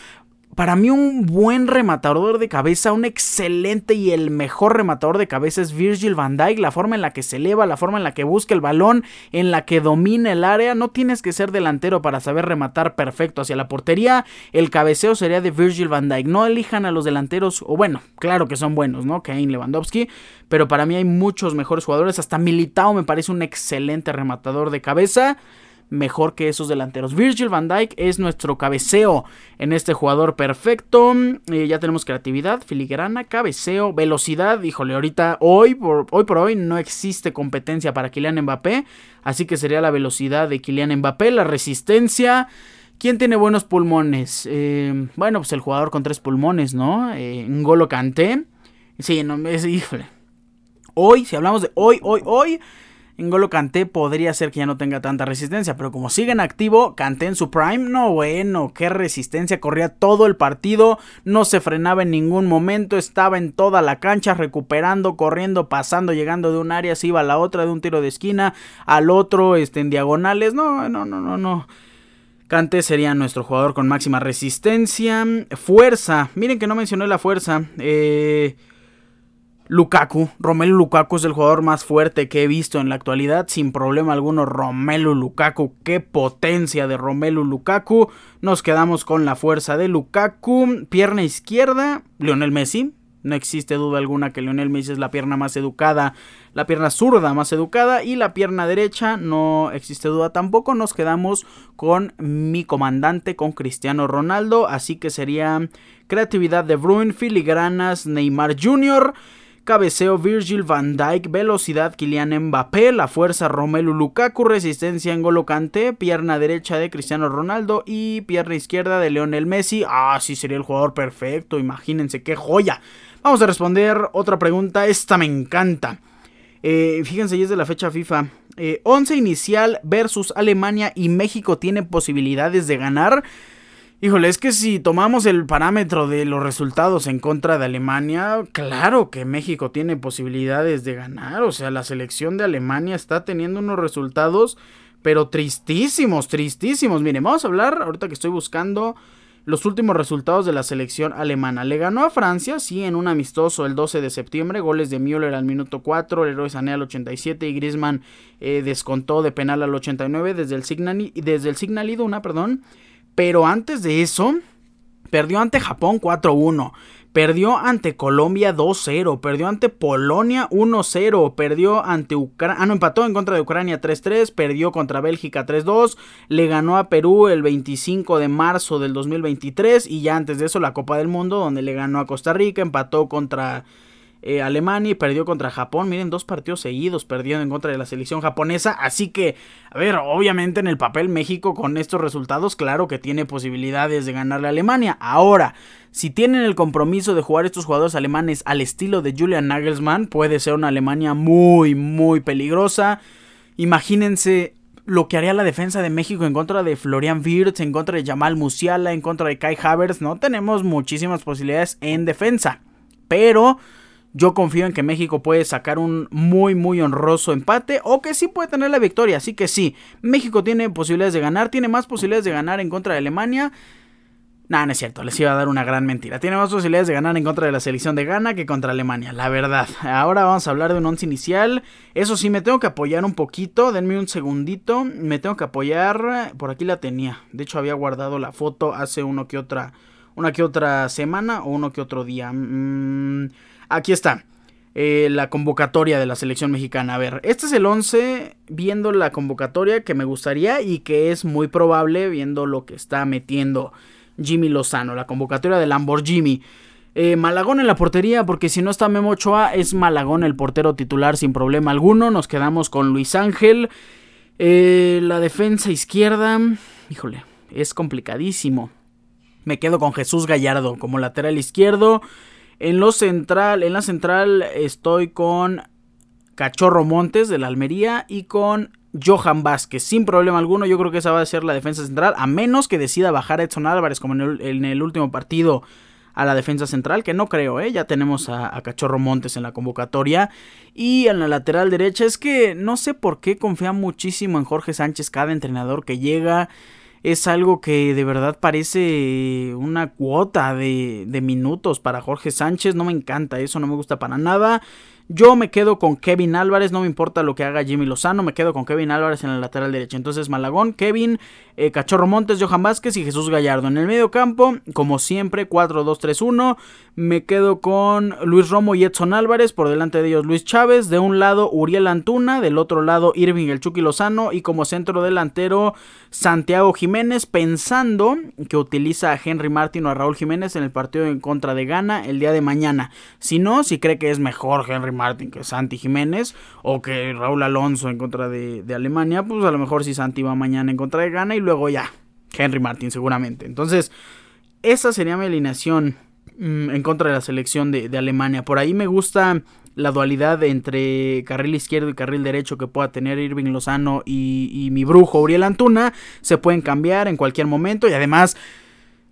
[SPEAKER 1] para mí un buen rematador de cabeza, un excelente y el mejor rematador de cabeza es Virgil van Dijk, la forma en la que se eleva, la forma en la que busca el balón, en la que domina el área, no tienes que ser delantero para saber rematar perfecto hacia la portería, el cabeceo sería de Virgil van Dijk, no elijan a los delanteros, o bueno, claro que son buenos, ¿no? Kane Lewandowski, pero para mí hay muchos mejores jugadores, hasta Militao me parece un excelente rematador de cabeza mejor que esos delanteros. Virgil van Dijk es nuestro cabeceo en este jugador perfecto. Eh, ya tenemos creatividad, filigrana, cabeceo, velocidad. Híjole, ahorita, hoy por, hoy por hoy no existe competencia para Kylian Mbappé. Así que sería la velocidad de Kylian Mbappé, la resistencia. ¿Quién tiene buenos pulmones? Eh, bueno, pues el jugador con tres pulmones, ¿no? Eh, Ngolo Kanté. Sí, no, es, híjole. Hoy, si hablamos de hoy, hoy, hoy, Golo Kanté podría ser que ya no tenga tanta resistencia, pero como sigue en activo, Kanté en su prime, no bueno, qué resistencia, corría todo el partido, no se frenaba en ningún momento, estaba en toda la cancha recuperando, corriendo, pasando, llegando de un área, se iba a la otra, de un tiro de esquina al otro, este, en diagonales, no, no, no, no, no. Kanté sería nuestro jugador con máxima resistencia. Fuerza. Miren que no mencioné la fuerza. Eh, Lukaku, Romelu Lukaku es el jugador más fuerte que he visto en la actualidad, sin problema alguno. Romelu Lukaku, qué potencia de Romelu Lukaku. Nos quedamos con la fuerza de Lukaku. Pierna izquierda, Lionel Messi. No existe duda alguna que Lionel Messi es la pierna más educada, la pierna zurda más educada y la pierna derecha no existe duda tampoco. Nos quedamos con mi comandante, con Cristiano Ronaldo. Así que sería creatividad de Bruin, filigranas Neymar Jr. Cabeceo Virgil van Dijk, velocidad Kylian Mbappé, la fuerza Romelu Lukaku, resistencia en Kanté, pierna derecha de Cristiano Ronaldo y pierna izquierda de Lionel Messi. Ah, sí sería el jugador perfecto, imagínense qué joya. Vamos a responder otra pregunta, esta me encanta. Eh, fíjense, ya es de la fecha FIFA. 11 eh, inicial versus Alemania y México tiene posibilidades de ganar. Híjole, es que si tomamos el parámetro de los resultados en contra de Alemania, claro que México tiene posibilidades de ganar. O sea, la selección de Alemania está teniendo unos resultados, pero tristísimos, tristísimos. Miren, vamos a hablar, ahorita que estoy buscando los últimos resultados de la selección alemana. Le ganó a Francia, sí, en un amistoso el 12 de septiembre. Goles de Müller al minuto 4, el héroe Sané al 87 y Griezmann eh, descontó de penal al 89 desde el, Signal, desde el Signal perdón. Pero antes de eso, perdió ante Japón 4-1. Perdió ante Colombia 2-0, perdió ante Polonia 1-0, perdió ante Ucrania, ah no, empató en contra de Ucrania 3-3, perdió contra Bélgica 3-2, le ganó a Perú el 25 de marzo del 2023 y ya antes de eso la Copa del Mundo donde le ganó a Costa Rica, empató contra eh, Alemania y perdió contra Japón. Miren, dos partidos seguidos perdiendo en contra de la selección japonesa. Así que, a ver, obviamente en el papel México con estos resultados, claro que tiene posibilidades de ganarle a Alemania. Ahora, si tienen el compromiso de jugar estos jugadores alemanes al estilo de Julian Nagelsmann, puede ser una Alemania muy, muy peligrosa. Imagínense lo que haría la defensa de México en contra de Florian Wirtz, en contra de Jamal Musiala, en contra de Kai Havertz. No tenemos muchísimas posibilidades en defensa. Pero yo confío en que México puede sacar un muy muy honroso empate o que sí puede tener la victoria. Así que sí, México tiene posibilidades de ganar, tiene más posibilidades de ganar en contra de Alemania. Nah, no es cierto, les iba a dar una gran mentira. Tiene más posibilidades de ganar en contra de la selección de Ghana que contra Alemania, la verdad. Ahora vamos a hablar de un once inicial. Eso sí, me tengo que apoyar un poquito. Denme un segundito. Me tengo que apoyar. Por aquí la tenía. De hecho, había guardado la foto hace uno que otra. Una que otra semana o uno que otro día. Mmm Aquí está. Eh, la convocatoria de la selección mexicana. A ver, este es el 11 viendo la convocatoria que me gustaría y que es muy probable viendo lo que está metiendo Jimmy Lozano, la convocatoria de Lamborghini. Eh, Malagón en la portería, porque si no está Memo Ochoa, es Malagón el portero titular sin problema alguno. Nos quedamos con Luis Ángel. Eh, la defensa izquierda, híjole, es complicadísimo. Me quedo con Jesús Gallardo como lateral izquierdo. En lo central, en la central estoy con Cachorro Montes de la Almería y con Johan Vázquez. Sin problema alguno, yo creo que esa va a ser la defensa central, a menos que decida bajar a Edson Álvarez como en el, último partido a la defensa central, que no creo, ¿eh? ya tenemos a, a, Cachorro Montes en la convocatoria. Y en la lateral derecha es que no sé por qué confía muchísimo en Jorge Sánchez, cada entrenador que llega. Es algo que de verdad parece una cuota de, de minutos para Jorge Sánchez. No me encanta eso, no me gusta para nada. Yo me quedo con Kevin Álvarez, no me importa lo que haga Jimmy Lozano, me quedo con Kevin Álvarez en el lateral derecho. Entonces Malagón, Kevin, eh, Cachorro Montes, Johan Vázquez y Jesús Gallardo. En el medio campo, como siempre, 4-2-3-1. Me quedo con Luis Romo y Edson Álvarez, por delante de ellos Luis Chávez. De un lado Uriel Antuna, del otro lado Irving el Chucky Lozano y como centro delantero Santiago Jiménez, pensando que utiliza a Henry Martin o a Raúl Jiménez en el partido en contra de Ghana el día de mañana. Si no, si cree que es mejor Henry Martin Martin que Santi Jiménez o que Raúl Alonso en contra de, Alemania, pues a lo mejor si Santi va mañana en contra de Ghana y luego ya, Henry Martin seguramente. Entonces, esa sería mi alineación mm, en contra de la selección de, Alemania. Por ahí me gusta la dualidad entre carril izquierdo y carril derecho que pueda tener Irving Lozano y, y mi brujo Uriel Antuna. Se pueden cambiar en cualquier momento y además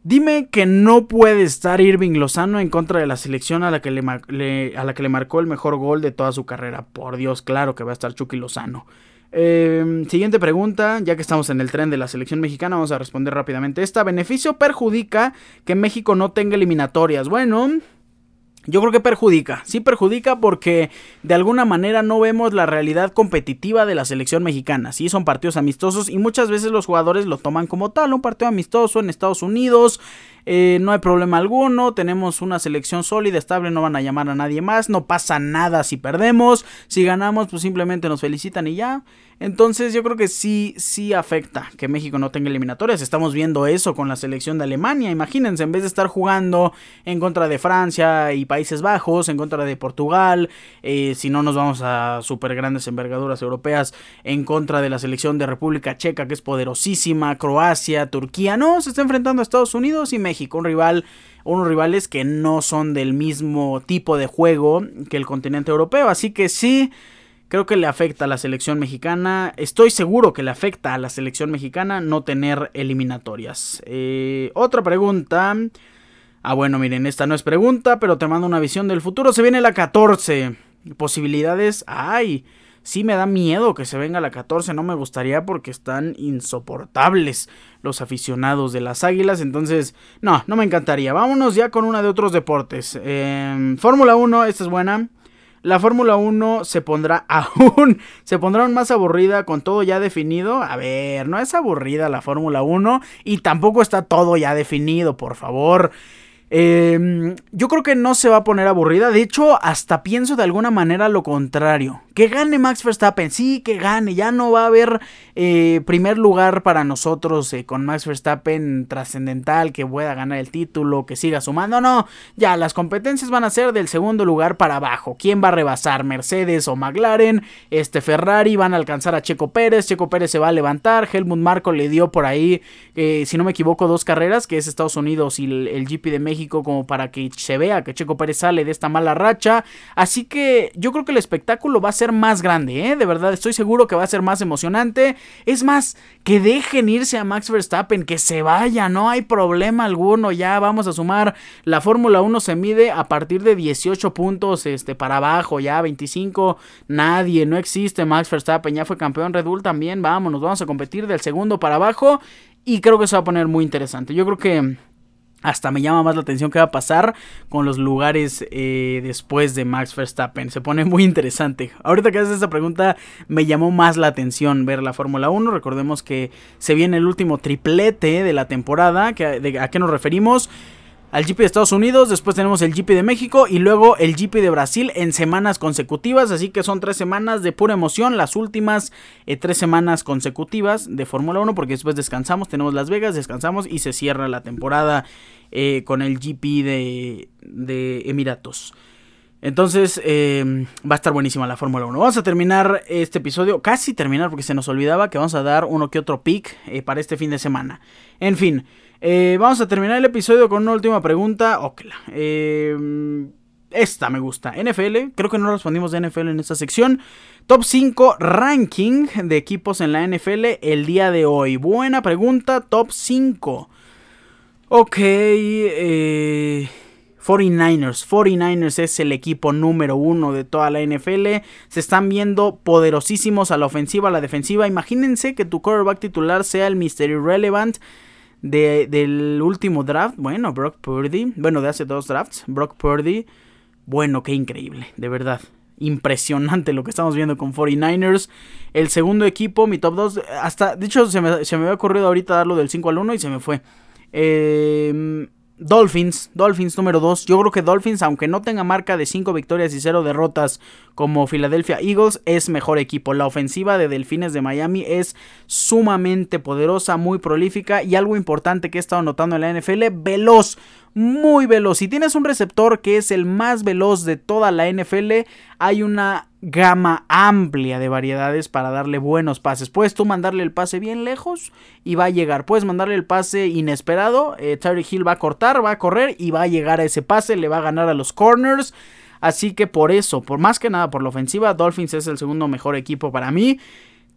[SPEAKER 1] Dime que no puede estar Irving Lozano en contra de la selección a la, que le, a la que le marcó el mejor gol de toda su carrera. Por Dios, claro que va a estar Chucky Lozano. Em, siguiente pregunta, ya que estamos en el tren de la selección mexicana, vamos a responder rápidamente esta. ¿Beneficio perjudica que México no tenga eliminatorias? Bueno, yo creo que perjudica, sí perjudica porque de alguna manera no vemos la realidad competitiva de la selección mexicana. Sí, son partidos amistosos y muchas veces los jugadores lo toman como tal, un partido amistoso en Estados Unidos, eh, no hay problema alguno, tenemos una selección sólida, estable, no van a llamar a nadie más, no pasa nada si perdemos, si ganamos pues simplemente nos felicitan y ya. Entonces yo creo que sí, sí afecta que México no tenga eliminatorias. Estamos viendo eso con la selección de Alemania. Imagínense, en vez de estar jugando en contra de Francia y Países Bajos, en contra de Portugal, eh, si no nos vamos a super grandes envergaduras europeas, en contra de la selección de República Checa, que es poderosísima, Croacia, Turquía. No, se está enfrentando a Estados Unidos y México, un rival unos rivales que no son del mismo tipo de juego que el continente europeo. Así que sí, Creo que le afecta a la selección mexicana. Estoy seguro que le afecta a la selección mexicana no tener eliminatorias. Eh, otra pregunta. Ah, bueno, miren, esta no es pregunta, pero te mando una visión del futuro. Se viene la 14. Posibilidades. Ay, sí me da miedo que se venga la 14. No me gustaría porque están insoportables los aficionados de las águilas. Entonces, no, no me encantaría. Vámonos ya con una de otros deportes. Eh, Fórmula 1, esta es buena. La Fórmula 1 se pondrá aún, se pondrá aún más aburrida con todo ya definido. A ver, no es aburrida la Fórmula 1 y tampoco está todo ya definido, por favor. Em, yo creo que no se va a poner aburrida. De hecho, hasta pienso de alguna manera lo contrario. Que gane Max Verstappen, sí, que gane. Ya no va a haber eh, primer lugar para nosotros eh, con Max Verstappen trascendental, que pueda ganar el título, que siga sumando. No, ya las competencias van a ser del segundo lugar para abajo. ¿Quién va a rebasar? ¿Mercedes o McLaren? Este Ferrari van a alcanzar a Checo Pérez. Checo Pérez se va a levantar. Helmut Marco le dio por ahí, eh, si no me equivoco, dos carreras, que es Estados Unidos y el GP de México como para que se vea que Checo Pérez sale de esta mala racha. Así que yo creo que el espectáculo va a ser más grande, ¿eh? De verdad, estoy seguro que va a ser más emocionante. Es más, que dejen irse a Max Verstappen, que se vaya, no hay problema alguno. Ya vamos a sumar. La Fórmula 1 se mide a partir de 18 puntos este, para abajo, ya 25. Nadie, no existe Max Verstappen, ya fue campeón Red Bull también. Vámonos, vamos a competir del segundo para abajo. Y creo que se va a poner muy interesante. Yo creo que hasta me llama más la atención qué va a pasar con los lugares eh, después de Max Verstappen. Se pone muy interesante. Ahorita que haces esta pregunta me llamó más la atención ver la Fórmula 1. Recordemos que se viene el último triplete de la temporada. ¿A qué nos referimos? Al GP de Estados Unidos, después tenemos el GP de México y luego el GP de Brasil en semanas consecutivas, así que son tres semanas de pura emoción, las últimas eh, tres semanas consecutivas de Fórmula 1 porque después descansamos, tenemos Las Vegas, descansamos y se cierra la temporada eh, con el GP de, de Emiratos. Entonces eh, va a estar buenísima la Fórmula 1. Vamos a terminar este episodio, casi terminar porque se nos olvidaba que vamos a dar uno que otro pick para este fin de semana. En fin. Eh, vamos a terminar el episodio con una última pregunta. Eh, esta me gusta. NFL, creo que no respondimos de NFL en esta sección. Top 5 ranking de equipos en la NFL el día de hoy. Buena pregunta, top 5. Ok. Eh, 49ers. 49ers es el equipo número uno de toda la NFL. Se están viendo poderosísimos a la ofensiva, a la defensiva. Imagínense que tu quarterback titular sea el Mr. Irrelevant de, del último draft. Bueno, Brock Purdy. Bueno, de hace dos drafts. Brock Purdy. Bueno, qué increíble, de verdad. Impresionante lo que estamos viendo con 49ers. El segundo equipo, mi top 2. Hasta, de hecho, se me, se me había ocurrido ahorita darlo del 5 al 1 y se me fue. Eh Dolphins, Dolphins número 2. Yo creo que Dolphins, aunque no tenga marca de 5 victorias y 0 derrotas como Philadelphia Eagles, es mejor equipo. La ofensiva de Delfines de Miami es sumamente poderosa, muy prolífica y algo importante que he estado notando en la NFL, veloz muy veloz. Si tienes un receptor que es el más veloz de toda la NFL, hay una gama amplia de variedades para darle buenos pases. Puedes tú mandarle el pase bien lejos y va a llegar. Puedes mandarle el pase inesperado. Eh, Terry Hill va a cortar, va a correr y va a llegar a ese pase. Le va a ganar a los corners. Así que por eso, por más que nada por la ofensiva, Dolphins es el segundo mejor equipo para mí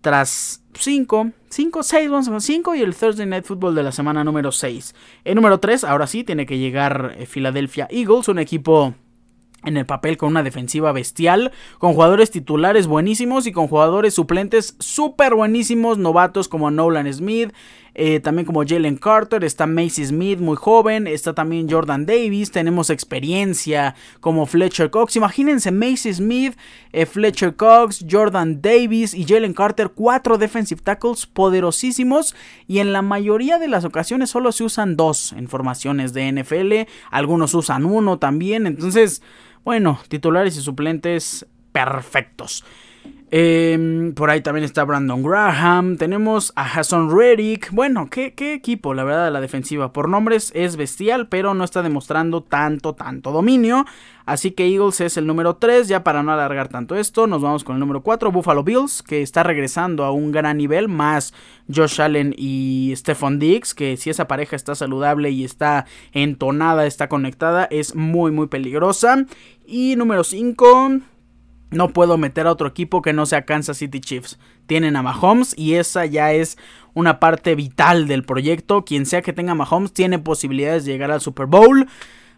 [SPEAKER 1] tras 5, 5, 6, vamos a 5 y el Thursday Night Football de la semana número 6. El número 3, ahora sí, tiene que llegar eh, Philadelphia Eagles, un equipo en el papel con una defensiva bestial, con jugadores titulares buenísimos y con jugadores suplentes súper buenísimos, novatos como Nolan Smith, eh, también como Jalen Carter, está Macy Smith muy joven, está también Jordan Davis, tenemos experiencia como Fletcher Cox, imagínense Macy Smith, eh, Fletcher Cox, Jordan Davis y Jalen Carter, cuatro defensive tackles poderosísimos y en la mayoría de las ocasiones solo se usan dos en formaciones de NFL, algunos usan uno también, entonces... Bueno, titulares y suplentes perfectos. Em, por ahí también está Brandon Graham. Tenemos a Hassan Reddick. Bueno, ¿qué, ¿qué, equipo, la verdad, la defensiva. Por nombres es bestial, pero no está demostrando tanto, tanto dominio. Así que Eagles es el número 3. Ya para no alargar tanto esto, nos vamos con el número 4, Buffalo Bills, que está regresando a un gran nivel. Más Josh Allen y Stephon Diggs, que si esa pareja está saludable y está entonada, está conectada, es muy, muy peligrosa. Y número 5. No puedo meter a otro equipo que no sea Kansas City Chiefs. Tienen a Mahomes y esa ya es una parte vital del proyecto. Quien sea que tenga Mahomes tiene posibilidades de llegar al Super Bowl.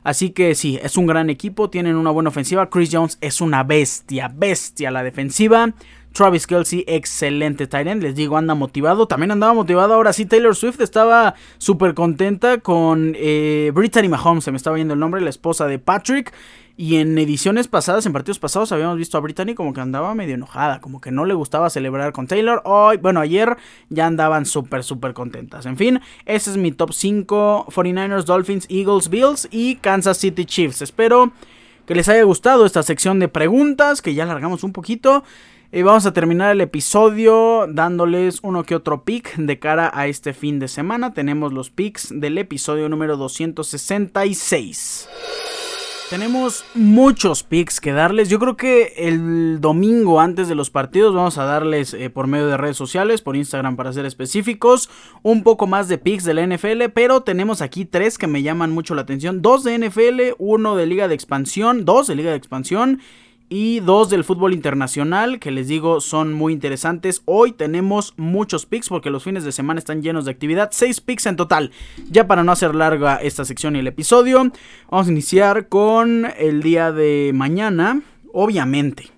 [SPEAKER 1] Así que sí, es un gran equipo, tienen una buena ofensiva. Chris Jones es una bestia, bestia la defensiva. Travis Kelsey, excelente Tyrant. Les digo, anda motivado. También andaba motivado. Ahora sí, Taylor Swift estaba súper contenta con eh, Brittany Mahomes. Se me estaba viendo el nombre, la esposa de Patrick. Y en ediciones pasadas, en partidos pasados, habíamos visto a Brittany como que andaba medio enojada, como que no le gustaba celebrar con Taylor. Hoy, bueno, ayer ya andaban súper, súper contentas. En fin, ese es mi top 5: 49ers, Dolphins, Eagles, Bills y Kansas City Chiefs. Espero que les haya gustado esta sección de preguntas, que ya alargamos un poquito. Y vamos a terminar el episodio dándoles uno que otro pick de cara a este fin de semana. Tenemos los picks del episodio número 266. Tenemos muchos picks que darles. Yo creo que el domingo antes de los partidos vamos a darles eh, por medio de redes sociales, por Instagram para ser específicos, un poco más de picks de la NFL. Pero tenemos aquí tres que me llaman mucho la atención. Dos de NFL, uno de Liga de Expansión, dos de Liga de Expansión y dos del fútbol internacional que les digo son muy interesantes. Hoy tenemos muchos picks porque los fines de semana están llenos de actividad. Seis picks en total. Ya para no hacer larga esta sección y el episodio, vamos a iniciar con el día de mañana. Obviamente,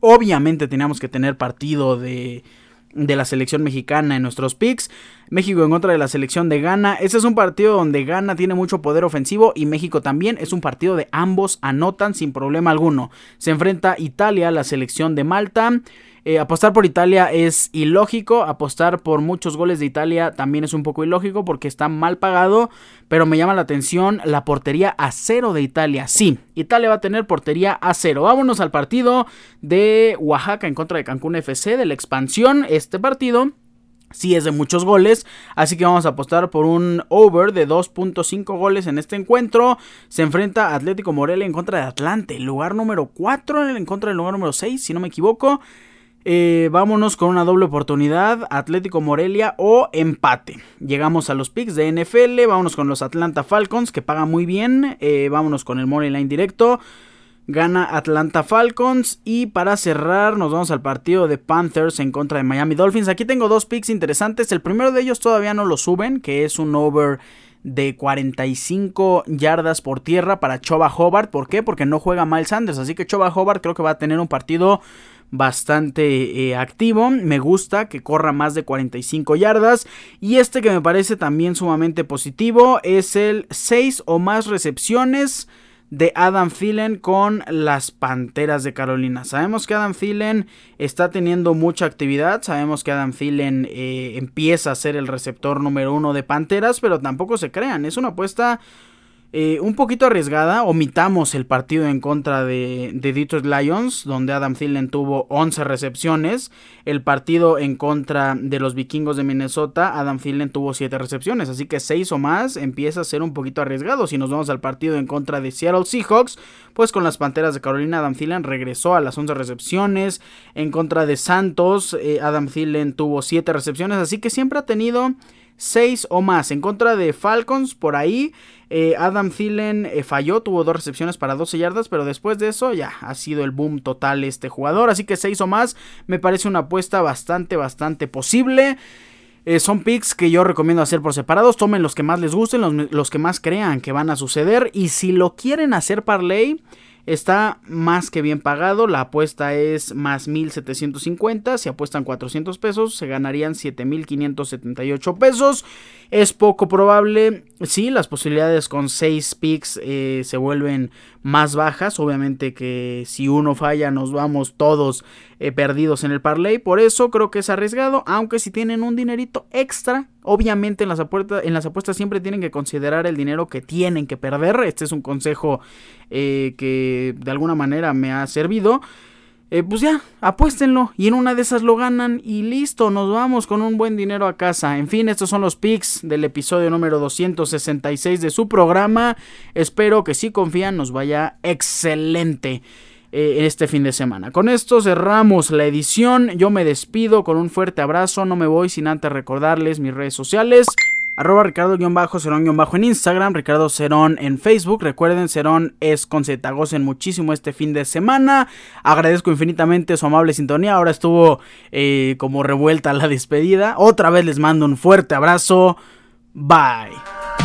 [SPEAKER 1] obviamente teníamos que tener partido de de la selección mexicana en nuestros picks. México en contra de la selección de Ghana. Este es un partido donde Ghana tiene mucho poder ofensivo y México también. Es un partido de ambos anotan sin problema alguno. Se enfrenta Italia la selección de Malta. Eh, apostar por Italia es ilógico, apostar por muchos goles de Italia también es un poco ilógico porque está mal pagado, pero me llama la atención la portería a cero de Italia. Sí, Italia va a tener portería a cero. Vámonos al partido de Oaxaca en contra de Cancún FC de la expansión. Este partido sí es de muchos goles, así que vamos a apostar por un over de 2.5 goles en este encuentro. Se enfrenta Atlético Morelia en contra de Atlante, lugar número 4 en contra del lugar número 6, si no me equivoco. Eh, vámonos con una doble oportunidad, Atlético Morelia o empate. Llegamos a los picks de NFL, vámonos con los Atlanta Falcons que pagan muy bien, eh, vámonos con el Moneyline directo. Gana Atlanta Falcons y para cerrar nos vamos al partido de Panthers en contra de Miami Dolphins. Aquí tengo dos picks interesantes. El primero de ellos todavía no lo suben, que es un over de 45 yardas por tierra para Choba Hobart. ¿Por qué? Porque no juega Miles Sanders. Así que Choba Hobart creo que va a tener un partido bastante eh, activo. Me gusta que corra más de 45 yardas. Y este que me parece también sumamente positivo es el 6 o más recepciones de Adam Thielen con las Panteras de Carolina. Sabemos que Adam Thielen está teniendo mucha actividad, sabemos que Adam Thielen eh, empieza a ser el receptor número uno de Panteras, pero tampoco se crean, es una apuesta eh, un poquito arriesgada, omitamos el partido en contra de, Detroit Lions, donde Adam Thielen tuvo 11 recepciones. El partido en contra de los vikingos de Minnesota, Adam Thielen tuvo 7 recepciones, así que 6 o más empieza a ser un poquito arriesgado. Si nos vamos al partido en contra de Seattle Seahawks, pues con las Panteras de Carolina, Adam Thielen regresó a las 11 recepciones. En contra de Santos, eh, Adam Thielen tuvo 7 recepciones, así que siempre ha tenido 6 o más. En contra de Falcons, por ahí, eh, Adam Thielen eh, falló, tuvo dos recepciones para 12 yardas, pero después de eso ya ha sido el boom total este jugador. Así que 6 o más me parece una apuesta bastante, bastante posible. Eh, son picks que yo recomiendo hacer por separados. Tomen los que más les gusten, los, los que más crean que van a suceder. Y si lo quieren hacer parlay Está más que bien pagado, la apuesta es más 1750, si apuestan 400 pesos se ganarían 7578 pesos. Es poco probable, sí, las posibilidades con 6 picks eh, se vuelven más bajas, obviamente que si uno falla nos vamos todos eh, perdidos en el parlay, por eso creo que es arriesgado, aunque si tienen un dinerito extra, obviamente en las, apuestas, en las apuestas siempre tienen que considerar el dinero que tienen que perder, este es un consejo eh, que de alguna manera me ha servido. Eh, pues ya, apuéstenlo y en una de esas lo ganan y listo, nos vamos con un buen dinero a casa. En fin, estos son los picks del episodio número 266 de su programa. Espero que si confían nos vaya excelente eh, este fin de semana. Con esto cerramos la edición. Yo me despido con un fuerte abrazo. No me voy sin antes recordarles mis redes sociales. Arroba Ricardo-Cerón- en Instagram, Ricardo Cerón en Facebook. Recuerden, Cerón es con Z. Muchísimo este fin de semana. Agradezco infinitamente su amable sintonía. Ahora estuvo eh, como revuelta la despedida. Otra vez les mando un fuerte abrazo. Bye.